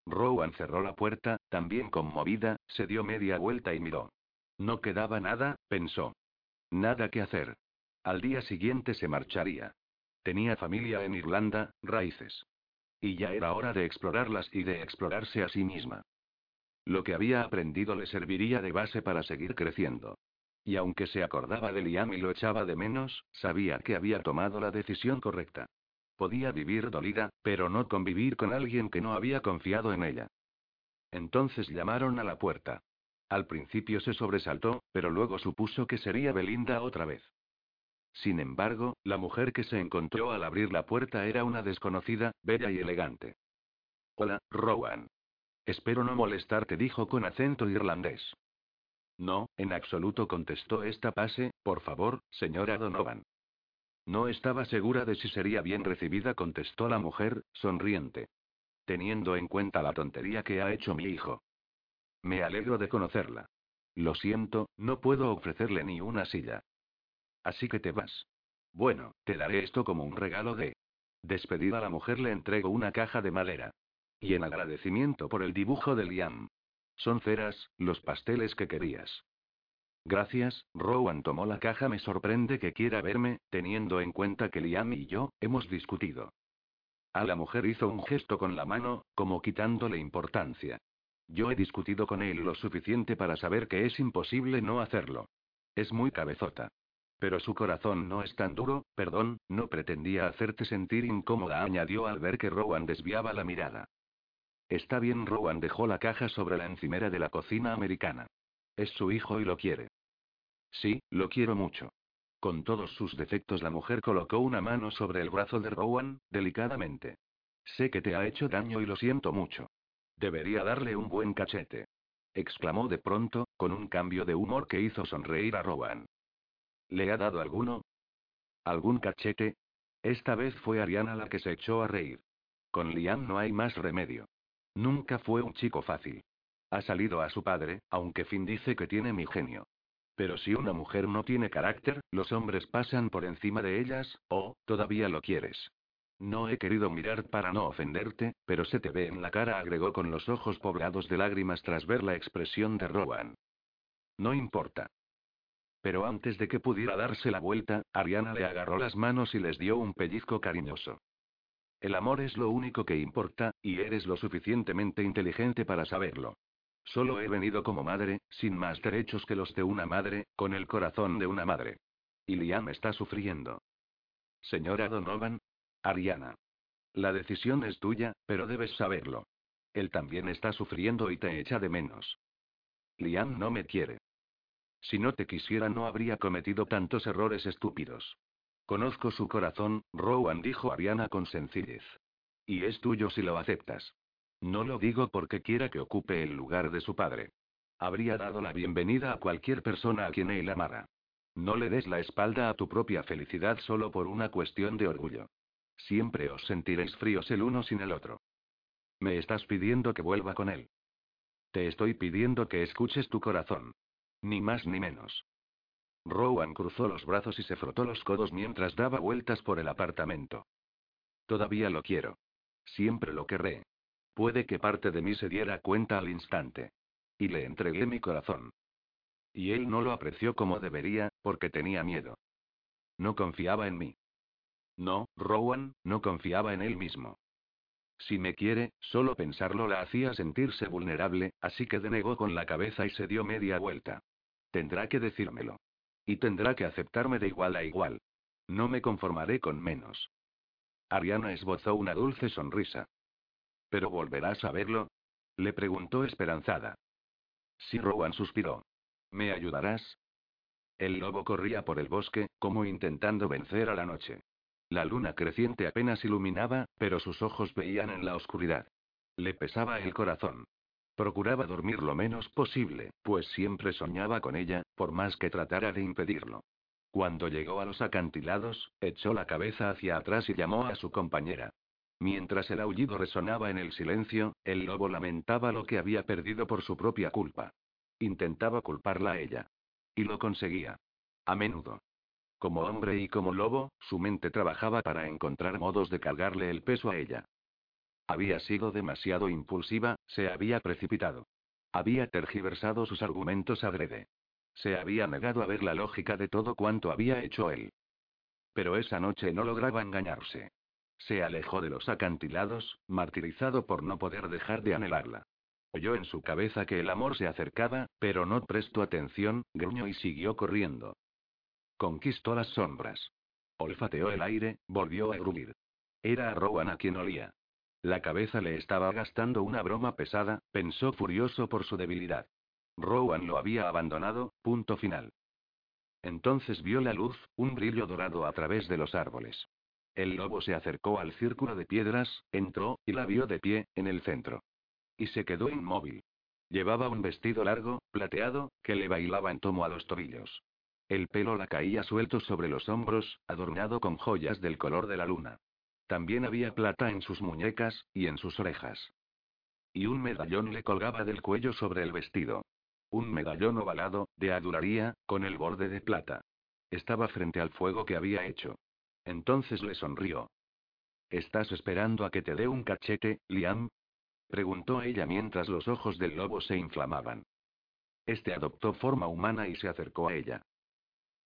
Rowan cerró la puerta, también conmovida, se dio media vuelta y miró. No quedaba nada, pensó. Nada que hacer. Al día siguiente se marcharía. Tenía familia en Irlanda, raíces. Y ya era hora de explorarlas y de explorarse a sí misma. Lo que había aprendido le serviría de base para seguir creciendo. Y aunque se acordaba de Liam y lo echaba de menos, sabía que había tomado la decisión correcta. Podía vivir dolida, pero no convivir con alguien que no había confiado en ella. Entonces llamaron a la puerta. Al principio se sobresaltó, pero luego supuso que sería Belinda otra vez. Sin embargo, la mujer que se encontró al abrir la puerta era una desconocida, bella y elegante. Hola, Rowan. Espero no molestarte, dijo con acento irlandés. No, en absoluto contestó esta pase, por favor, señora Donovan. No estaba segura de si sería bien recibida, contestó la mujer, sonriente. Teniendo en cuenta la tontería que ha hecho mi hijo. Me alegro de conocerla. Lo siento, no puedo ofrecerle ni una silla. Así que te vas. Bueno, te daré esto como un regalo de... Despedida la mujer le entrego una caja de madera. Y en agradecimiento por el dibujo de Liam. Son ceras, los pasteles que querías. Gracias, Rowan tomó la caja. Me sorprende que quiera verme, teniendo en cuenta que Liam y yo, hemos discutido. A la mujer hizo un gesto con la mano, como quitándole importancia. Yo he discutido con él lo suficiente para saber que es imposible no hacerlo. Es muy cabezota. Pero su corazón no es tan duro, perdón, no pretendía hacerte sentir incómoda, añadió al ver que Rowan desviaba la mirada. Está bien, Rowan dejó la caja sobre la encimera de la cocina americana. Es su hijo y lo quiere. Sí, lo quiero mucho. Con todos sus defectos, la mujer colocó una mano sobre el brazo de Rowan, delicadamente. Sé que te ha hecho daño y lo siento mucho. Debería darle un buen cachete. Exclamó de pronto, con un cambio de humor que hizo sonreír a Rowan. ¿Le ha dado alguno? ¿Algún cachete? Esta vez fue Ariana la que se echó a reír. Con Liam no hay más remedio. Nunca fue un chico fácil. Ha salido a su padre, aunque Finn dice que tiene mi genio. Pero si una mujer no tiene carácter, los hombres pasan por encima de ellas, o, todavía lo quieres. No he querido mirar para no ofenderte, pero se te ve en la cara, agregó con los ojos poblados de lágrimas tras ver la expresión de Rowan. No importa. Pero antes de que pudiera darse la vuelta, Ariana le agarró las manos y les dio un pellizco cariñoso. El amor es lo único que importa, y eres lo suficientemente inteligente para saberlo. Solo he venido como madre, sin más derechos que los de una madre, con el corazón de una madre. Y Liam está sufriendo. Señora Donovan. Ariana. La decisión es tuya, pero debes saberlo. Él también está sufriendo y te echa de menos. Liam no me quiere. Si no te quisiera no habría cometido tantos errores estúpidos. Conozco su corazón, Rowan dijo Ariana con sencillez. Y es tuyo si lo aceptas. No lo digo porque quiera que ocupe el lugar de su padre. Habría dado la bienvenida a cualquier persona a quien él amara. No le des la espalda a tu propia felicidad solo por una cuestión de orgullo. Siempre os sentiréis fríos el uno sin el otro. Me estás pidiendo que vuelva con él. Te estoy pidiendo que escuches tu corazón. Ni más ni menos. Rowan cruzó los brazos y se frotó los codos mientras daba vueltas por el apartamento. Todavía lo quiero. Siempre lo querré. Puede que parte de mí se diera cuenta al instante. Y le entregué mi corazón. Y él no lo apreció como debería, porque tenía miedo. No confiaba en mí. No, Rowan, no confiaba en él mismo. Si me quiere, solo pensarlo la hacía sentirse vulnerable, así que denegó con la cabeza y se dio media vuelta. Tendrá que decírmelo. Y tendrá que aceptarme de igual a igual. No me conformaré con menos. Ariana esbozó una dulce sonrisa. ¿Pero volverás a verlo? Le preguntó esperanzada. Sí, Rowan suspiró. ¿Me ayudarás? El lobo corría por el bosque, como intentando vencer a la noche. La luna creciente apenas iluminaba, pero sus ojos veían en la oscuridad. Le pesaba el corazón. Procuraba dormir lo menos posible, pues siempre soñaba con ella, por más que tratara de impedirlo. Cuando llegó a los acantilados, echó la cabeza hacia atrás y llamó a su compañera. Mientras el aullido resonaba en el silencio, el lobo lamentaba lo que había perdido por su propia culpa. Intentaba culparla a ella. Y lo conseguía. A menudo. Como hombre y como lobo, su mente trabajaba para encontrar modos de cargarle el peso a ella. Había sido demasiado impulsiva, se había precipitado. Había tergiversado sus argumentos adrede. Se había negado a ver la lógica de todo cuanto había hecho él. Pero esa noche no lograba engañarse. Se alejó de los acantilados, martirizado por no poder dejar de anhelarla. Oyó en su cabeza que el amor se acercaba, pero no prestó atención, gruñó y siguió corriendo. Conquistó las sombras. Olfateó el aire, volvió a gruñir. Era a Rowan a quien olía. La cabeza le estaba gastando una broma pesada, pensó furioso por su debilidad. Rowan lo había abandonado, punto final. Entonces vio la luz, un brillo dorado a través de los árboles. El lobo se acercó al círculo de piedras, entró, y la vio de pie, en el centro. Y se quedó inmóvil. Llevaba un vestido largo, plateado, que le bailaba en tomo a los tobillos. El pelo la caía suelto sobre los hombros, adornado con joyas del color de la luna. También había plata en sus muñecas, y en sus orejas. Y un medallón le colgaba del cuello sobre el vestido. Un medallón ovalado, de adularía, con el borde de plata. Estaba frente al fuego que había hecho. Entonces le sonrió. ¿Estás esperando a que te dé un cachete, Liam? preguntó ella mientras los ojos del lobo se inflamaban. Este adoptó forma humana y se acercó a ella.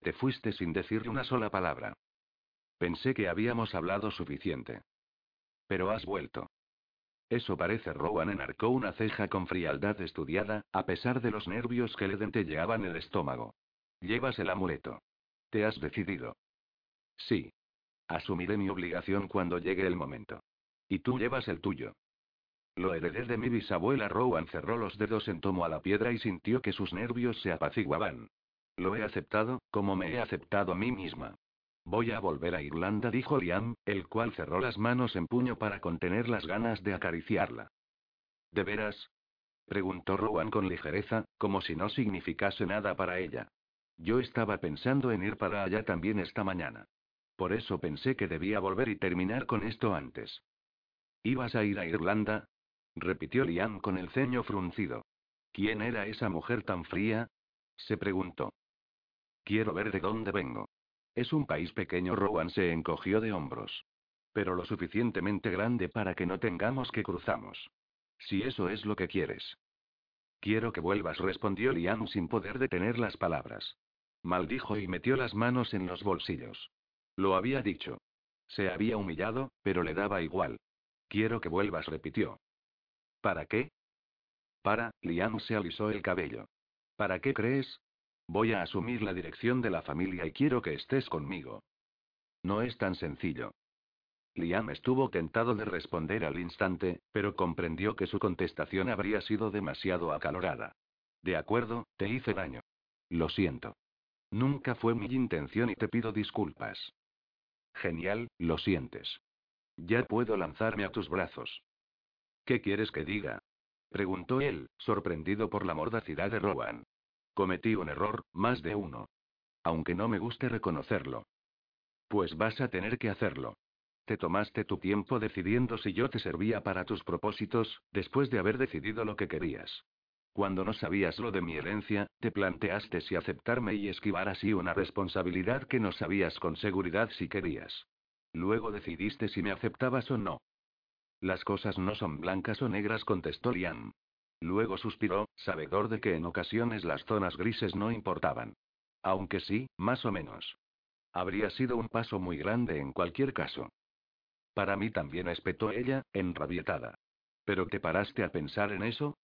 Te fuiste sin decir una sola palabra. Pensé que habíamos hablado suficiente. Pero has vuelto. Eso parece. Rowan enarcó una ceja con frialdad estudiada, a pesar de los nervios que le dentelleaban el estómago. Llevas el amuleto. ¿Te has decidido? Sí. Asumiré mi obligación cuando llegue el momento. Y tú llevas el tuyo. Lo heredé de mi bisabuela. Rowan cerró los dedos en tomo a la piedra y sintió que sus nervios se apaciguaban. Lo he aceptado, como me he aceptado a mí misma. Voy a volver a Irlanda, dijo Liam, el cual cerró las manos en puño para contener las ganas de acariciarla. ¿De veras? preguntó Rowan con ligereza, como si no significase nada para ella. Yo estaba pensando en ir para allá también esta mañana. Por eso pensé que debía volver y terminar con esto antes. ¿Ibas a ir a Irlanda? repitió Liam con el ceño fruncido. ¿Quién era esa mujer tan fría? se preguntó. Quiero ver de dónde vengo. Es un país pequeño. Rowan se encogió de hombros. Pero lo suficientemente grande para que no tengamos que cruzamos. Si eso es lo que quieres. Quiero que vuelvas, respondió Liam sin poder detener las palabras. Maldijo y metió las manos en los bolsillos. Lo había dicho. Se había humillado, pero le daba igual. Quiero que vuelvas, repitió. ¿Para qué? Para, Liam se alisó el cabello. ¿Para qué crees? Voy a asumir la dirección de la familia y quiero que estés conmigo. No es tan sencillo. Liam estuvo tentado de responder al instante, pero comprendió que su contestación habría sido demasiado acalorada. De acuerdo, te hice daño. Lo siento. Nunca fue mi intención y te pido disculpas. Genial, lo sientes. Ya puedo lanzarme a tus brazos. ¿Qué quieres que diga? preguntó él, sorprendido por la mordacidad de Rowan. Cometí un error, más de uno. Aunque no me guste reconocerlo. Pues vas a tener que hacerlo. Te tomaste tu tiempo decidiendo si yo te servía para tus propósitos, después de haber decidido lo que querías. Cuando no sabías lo de mi herencia, te planteaste si aceptarme y esquivar así una responsabilidad que no sabías con seguridad si querías. Luego decidiste si me aceptabas o no. Las cosas no son blancas o negras, contestó Liam. Luego suspiró, sabedor de que en ocasiones las zonas grises no importaban. Aunque sí, más o menos. Habría sido un paso muy grande en cualquier caso. Para mí también espetó ella, enrabietada. ¿Pero te paraste a pensar en eso?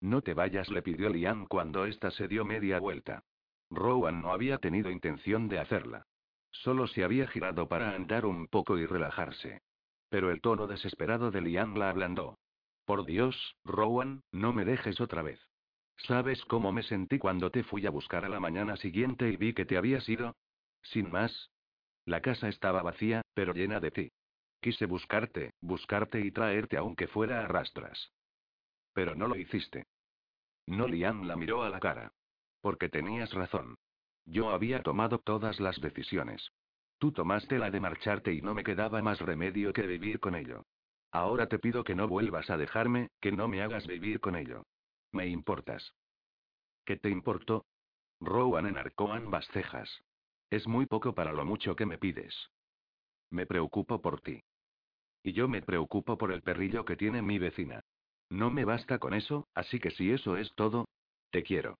No te vayas, le pidió Liam cuando ésta se dio media vuelta. Rowan no había tenido intención de hacerla. Solo se había girado para andar un poco y relajarse. Pero el tono desesperado de Liam la ablandó. Por Dios, Rowan, no me dejes otra vez. ¿Sabes cómo me sentí cuando te fui a buscar a la mañana siguiente y vi que te habías ido? Sin más. La casa estaba vacía, pero llena de ti. Quise buscarte, buscarte y traerte aunque fuera a rastras. Pero no lo hiciste. No Liam la miró a la cara. Porque tenías razón. Yo había tomado todas las decisiones. Tú tomaste la de marcharte y no me quedaba más remedio que vivir con ello. Ahora te pido que no vuelvas a dejarme, que no me hagas vivir con ello. Me importas. ¿Qué te importó? Rowan enarcó ambas cejas. Es muy poco para lo mucho que me pides. Me preocupo por ti. Y yo me preocupo por el perrillo que tiene mi vecina. No me basta con eso, así que si eso es todo, te quiero.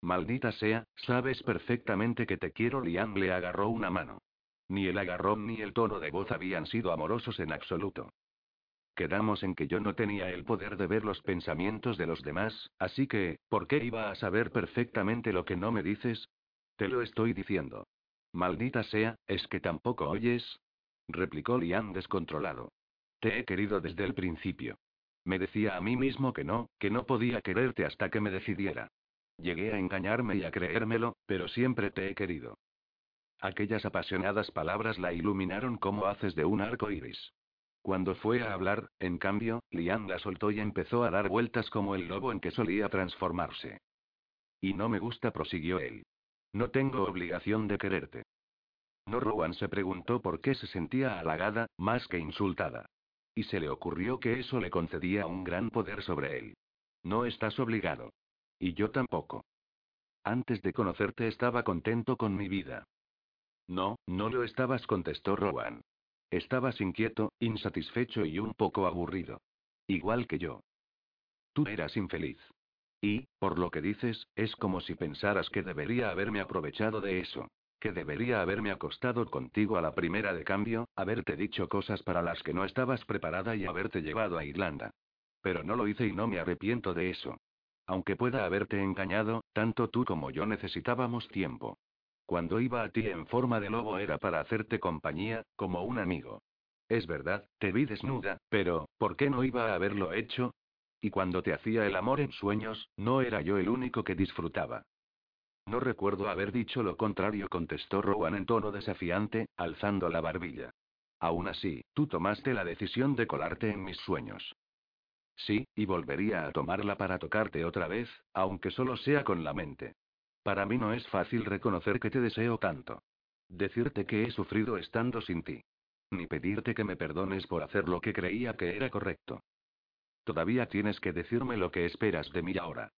Maldita sea, sabes perfectamente que te quiero. Liam le agarró una mano. Ni el agarrón ni el tono de voz habían sido amorosos en absoluto. Quedamos en que yo no tenía el poder de ver los pensamientos de los demás, así que, ¿por qué iba a saber perfectamente lo que no me dices? Te lo estoy diciendo. Maldita sea, ¿es que tampoco oyes? replicó Liam descontrolado. Te he querido desde el principio. Me decía a mí mismo que no, que no podía quererte hasta que me decidiera. Llegué a engañarme y a creérmelo, pero siempre te he querido. Aquellas apasionadas palabras la iluminaron como haces de un arco iris. Cuando fue a hablar, en cambio, Liam la soltó y empezó a dar vueltas como el lobo en que solía transformarse. Y no me gusta, prosiguió él. No tengo obligación de quererte. No Rowan se preguntó por qué se sentía halagada, más que insultada. Y se le ocurrió que eso le concedía un gran poder sobre él. No estás obligado. Y yo tampoco. Antes de conocerte estaba contento con mi vida. No, no lo estabas, contestó Rowan. Estabas inquieto, insatisfecho y un poco aburrido. Igual que yo. Tú eras infeliz. Y, por lo que dices, es como si pensaras que debería haberme aprovechado de eso. Que debería haberme acostado contigo a la primera de cambio, haberte dicho cosas para las que no estabas preparada y haberte llevado a Irlanda. Pero no lo hice y no me arrepiento de eso. Aunque pueda haberte engañado, tanto tú como yo necesitábamos tiempo. Cuando iba a ti en forma de lobo era para hacerte compañía, como un amigo. Es verdad, te vi desnuda, pero, ¿por qué no iba a haberlo hecho? Y cuando te hacía el amor en sueños, no era yo el único que disfrutaba. No recuerdo haber dicho lo contrario, contestó Rowan en tono desafiante, alzando la barbilla. Aún así, tú tomaste la decisión de colarte en mis sueños. Sí, y volvería a tomarla para tocarte otra vez, aunque solo sea con la mente. Para mí no es fácil reconocer que te deseo tanto. Decirte que he sufrido estando sin ti. Ni pedirte que me perdones por hacer lo que creía que era correcto. Todavía tienes que decirme lo que esperas de mí ahora.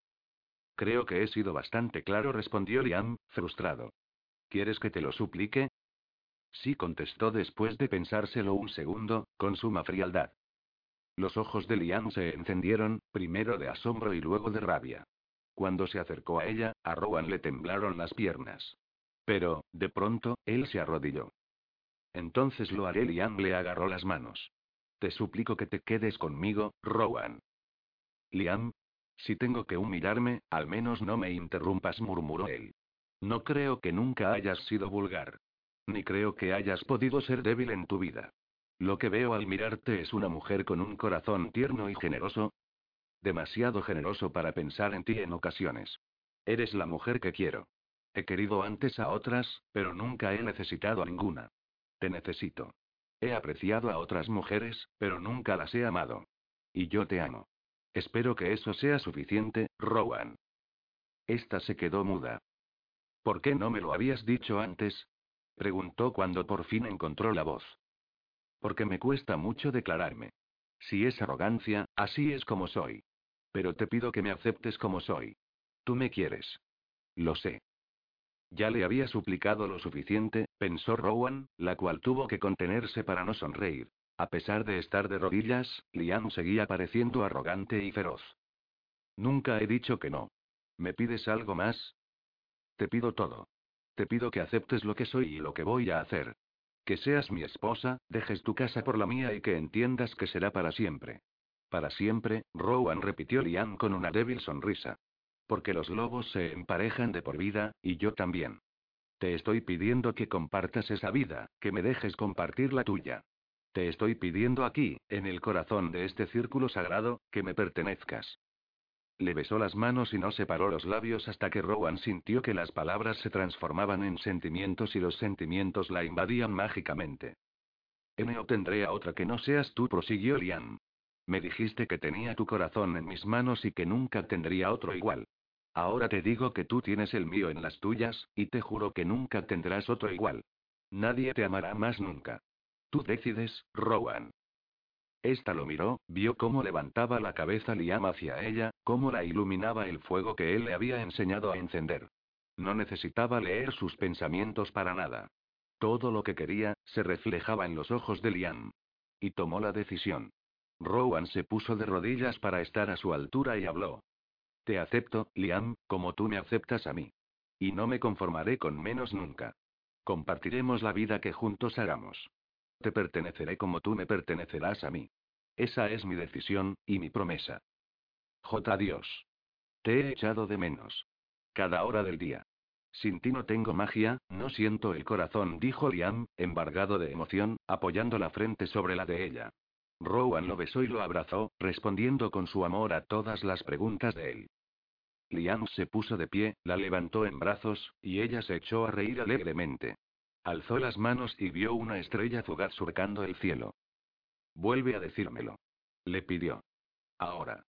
Creo que he sido bastante claro, respondió Liam, frustrado. ¿Quieres que te lo suplique? Sí, contestó después de pensárselo un segundo, con suma frialdad. Los ojos de Liam se encendieron, primero de asombro y luego de rabia. Cuando se acercó a ella, a Rowan le temblaron las piernas. Pero, de pronto, él se arrodilló. Entonces lo haré. Liam le agarró las manos. Te suplico que te quedes conmigo, Rowan. Liam. Si tengo que humillarme, al menos no me interrumpas, murmuró él. No creo que nunca hayas sido vulgar. Ni creo que hayas podido ser débil en tu vida. Lo que veo al mirarte es una mujer con un corazón tierno y generoso. Demasiado generoso para pensar en ti en ocasiones. Eres la mujer que quiero. He querido antes a otras, pero nunca he necesitado a ninguna. Te necesito. He apreciado a otras mujeres, pero nunca las he amado. Y yo te amo. Espero que eso sea suficiente, Rowan. Esta se quedó muda. ¿Por qué no me lo habías dicho antes? preguntó cuando por fin encontró la voz. Porque me cuesta mucho declararme. Si es arrogancia, así es como soy. Pero te pido que me aceptes como soy. Tú me quieres. Lo sé. Ya le había suplicado lo suficiente, pensó Rowan, la cual tuvo que contenerse para no sonreír. A pesar de estar de rodillas, Liam seguía pareciendo arrogante y feroz. Nunca he dicho que no. ¿Me pides algo más? Te pido todo. Te pido que aceptes lo que soy y lo que voy a hacer. Que seas mi esposa, dejes tu casa por la mía y que entiendas que será para siempre. Para siempre, Rowan repitió Liam con una débil sonrisa. Porque los lobos se emparejan de por vida, y yo también. Te estoy pidiendo que compartas esa vida, que me dejes compartir la tuya. Te estoy pidiendo aquí, en el corazón de este círculo sagrado, que me pertenezcas. Le besó las manos y no separó los labios hasta que Rowan sintió que las palabras se transformaban en sentimientos y los sentimientos la invadían mágicamente. Me obtendré a otra que no seas tú, prosiguió Liam. Me dijiste que tenía tu corazón en mis manos y que nunca tendría otro igual. Ahora te digo que tú tienes el mío en las tuyas, y te juro que nunca tendrás otro igual. Nadie te amará más nunca. Tú decides, Rowan. Esta lo miró, vio cómo levantaba la cabeza Liam hacia ella, cómo la iluminaba el fuego que él le había enseñado a encender. No necesitaba leer sus pensamientos para nada. Todo lo que quería, se reflejaba en los ojos de Liam. Y tomó la decisión. Rowan se puso de rodillas para estar a su altura y habló. Te acepto, Liam, como tú me aceptas a mí. Y no me conformaré con menos nunca. Compartiremos la vida que juntos hagamos. Te perteneceré como tú me pertenecerás a mí. Esa es mi decisión, y mi promesa. J. Dios. Te he echado de menos. Cada hora del día. Sin ti no tengo magia, no siento el corazón, dijo Liam, embargado de emoción, apoyando la frente sobre la de ella. Rowan lo besó y lo abrazó, respondiendo con su amor a todas las preguntas de él. Liam se puso de pie, la levantó en brazos, y ella se echó a reír alegremente. Alzó las manos y vio una estrella fugaz surcando el cielo. Vuelve a decírmelo. Le pidió. Ahora.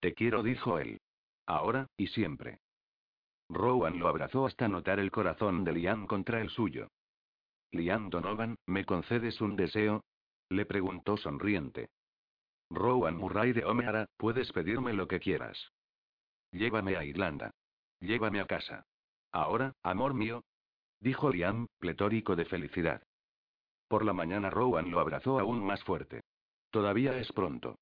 Te quiero, dijo él. Ahora, y siempre. Rowan lo abrazó hasta notar el corazón de Liam contra el suyo. Liam Donovan, ¿me concedes un deseo? Le preguntó sonriente. Rowan Murray de O'Meara, puedes pedirme lo que quieras. Llévame a Irlanda. Llévame a casa. Ahora, amor mío, dijo Liam, pletórico de felicidad. Por la mañana Rowan lo abrazó aún más fuerte. Todavía es pronto.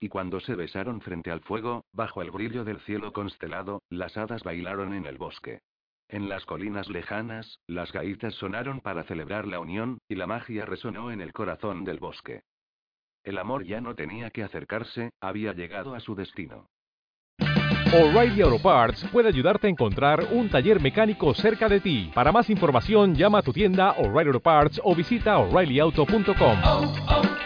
Y cuando se besaron frente al fuego, bajo el brillo del cielo constelado, las hadas bailaron en el bosque. En las colinas lejanas, las gaitas sonaron para celebrar la unión, y la magia resonó en el corazón del bosque. El amor ya no tenía que acercarse, había llegado a su destino. O'Reilly Auto Parts puede ayudarte a encontrar un taller mecánico cerca de ti. Para más información, llama a tu tienda O'Reilly Auto Parts o visita oreillyauto.com.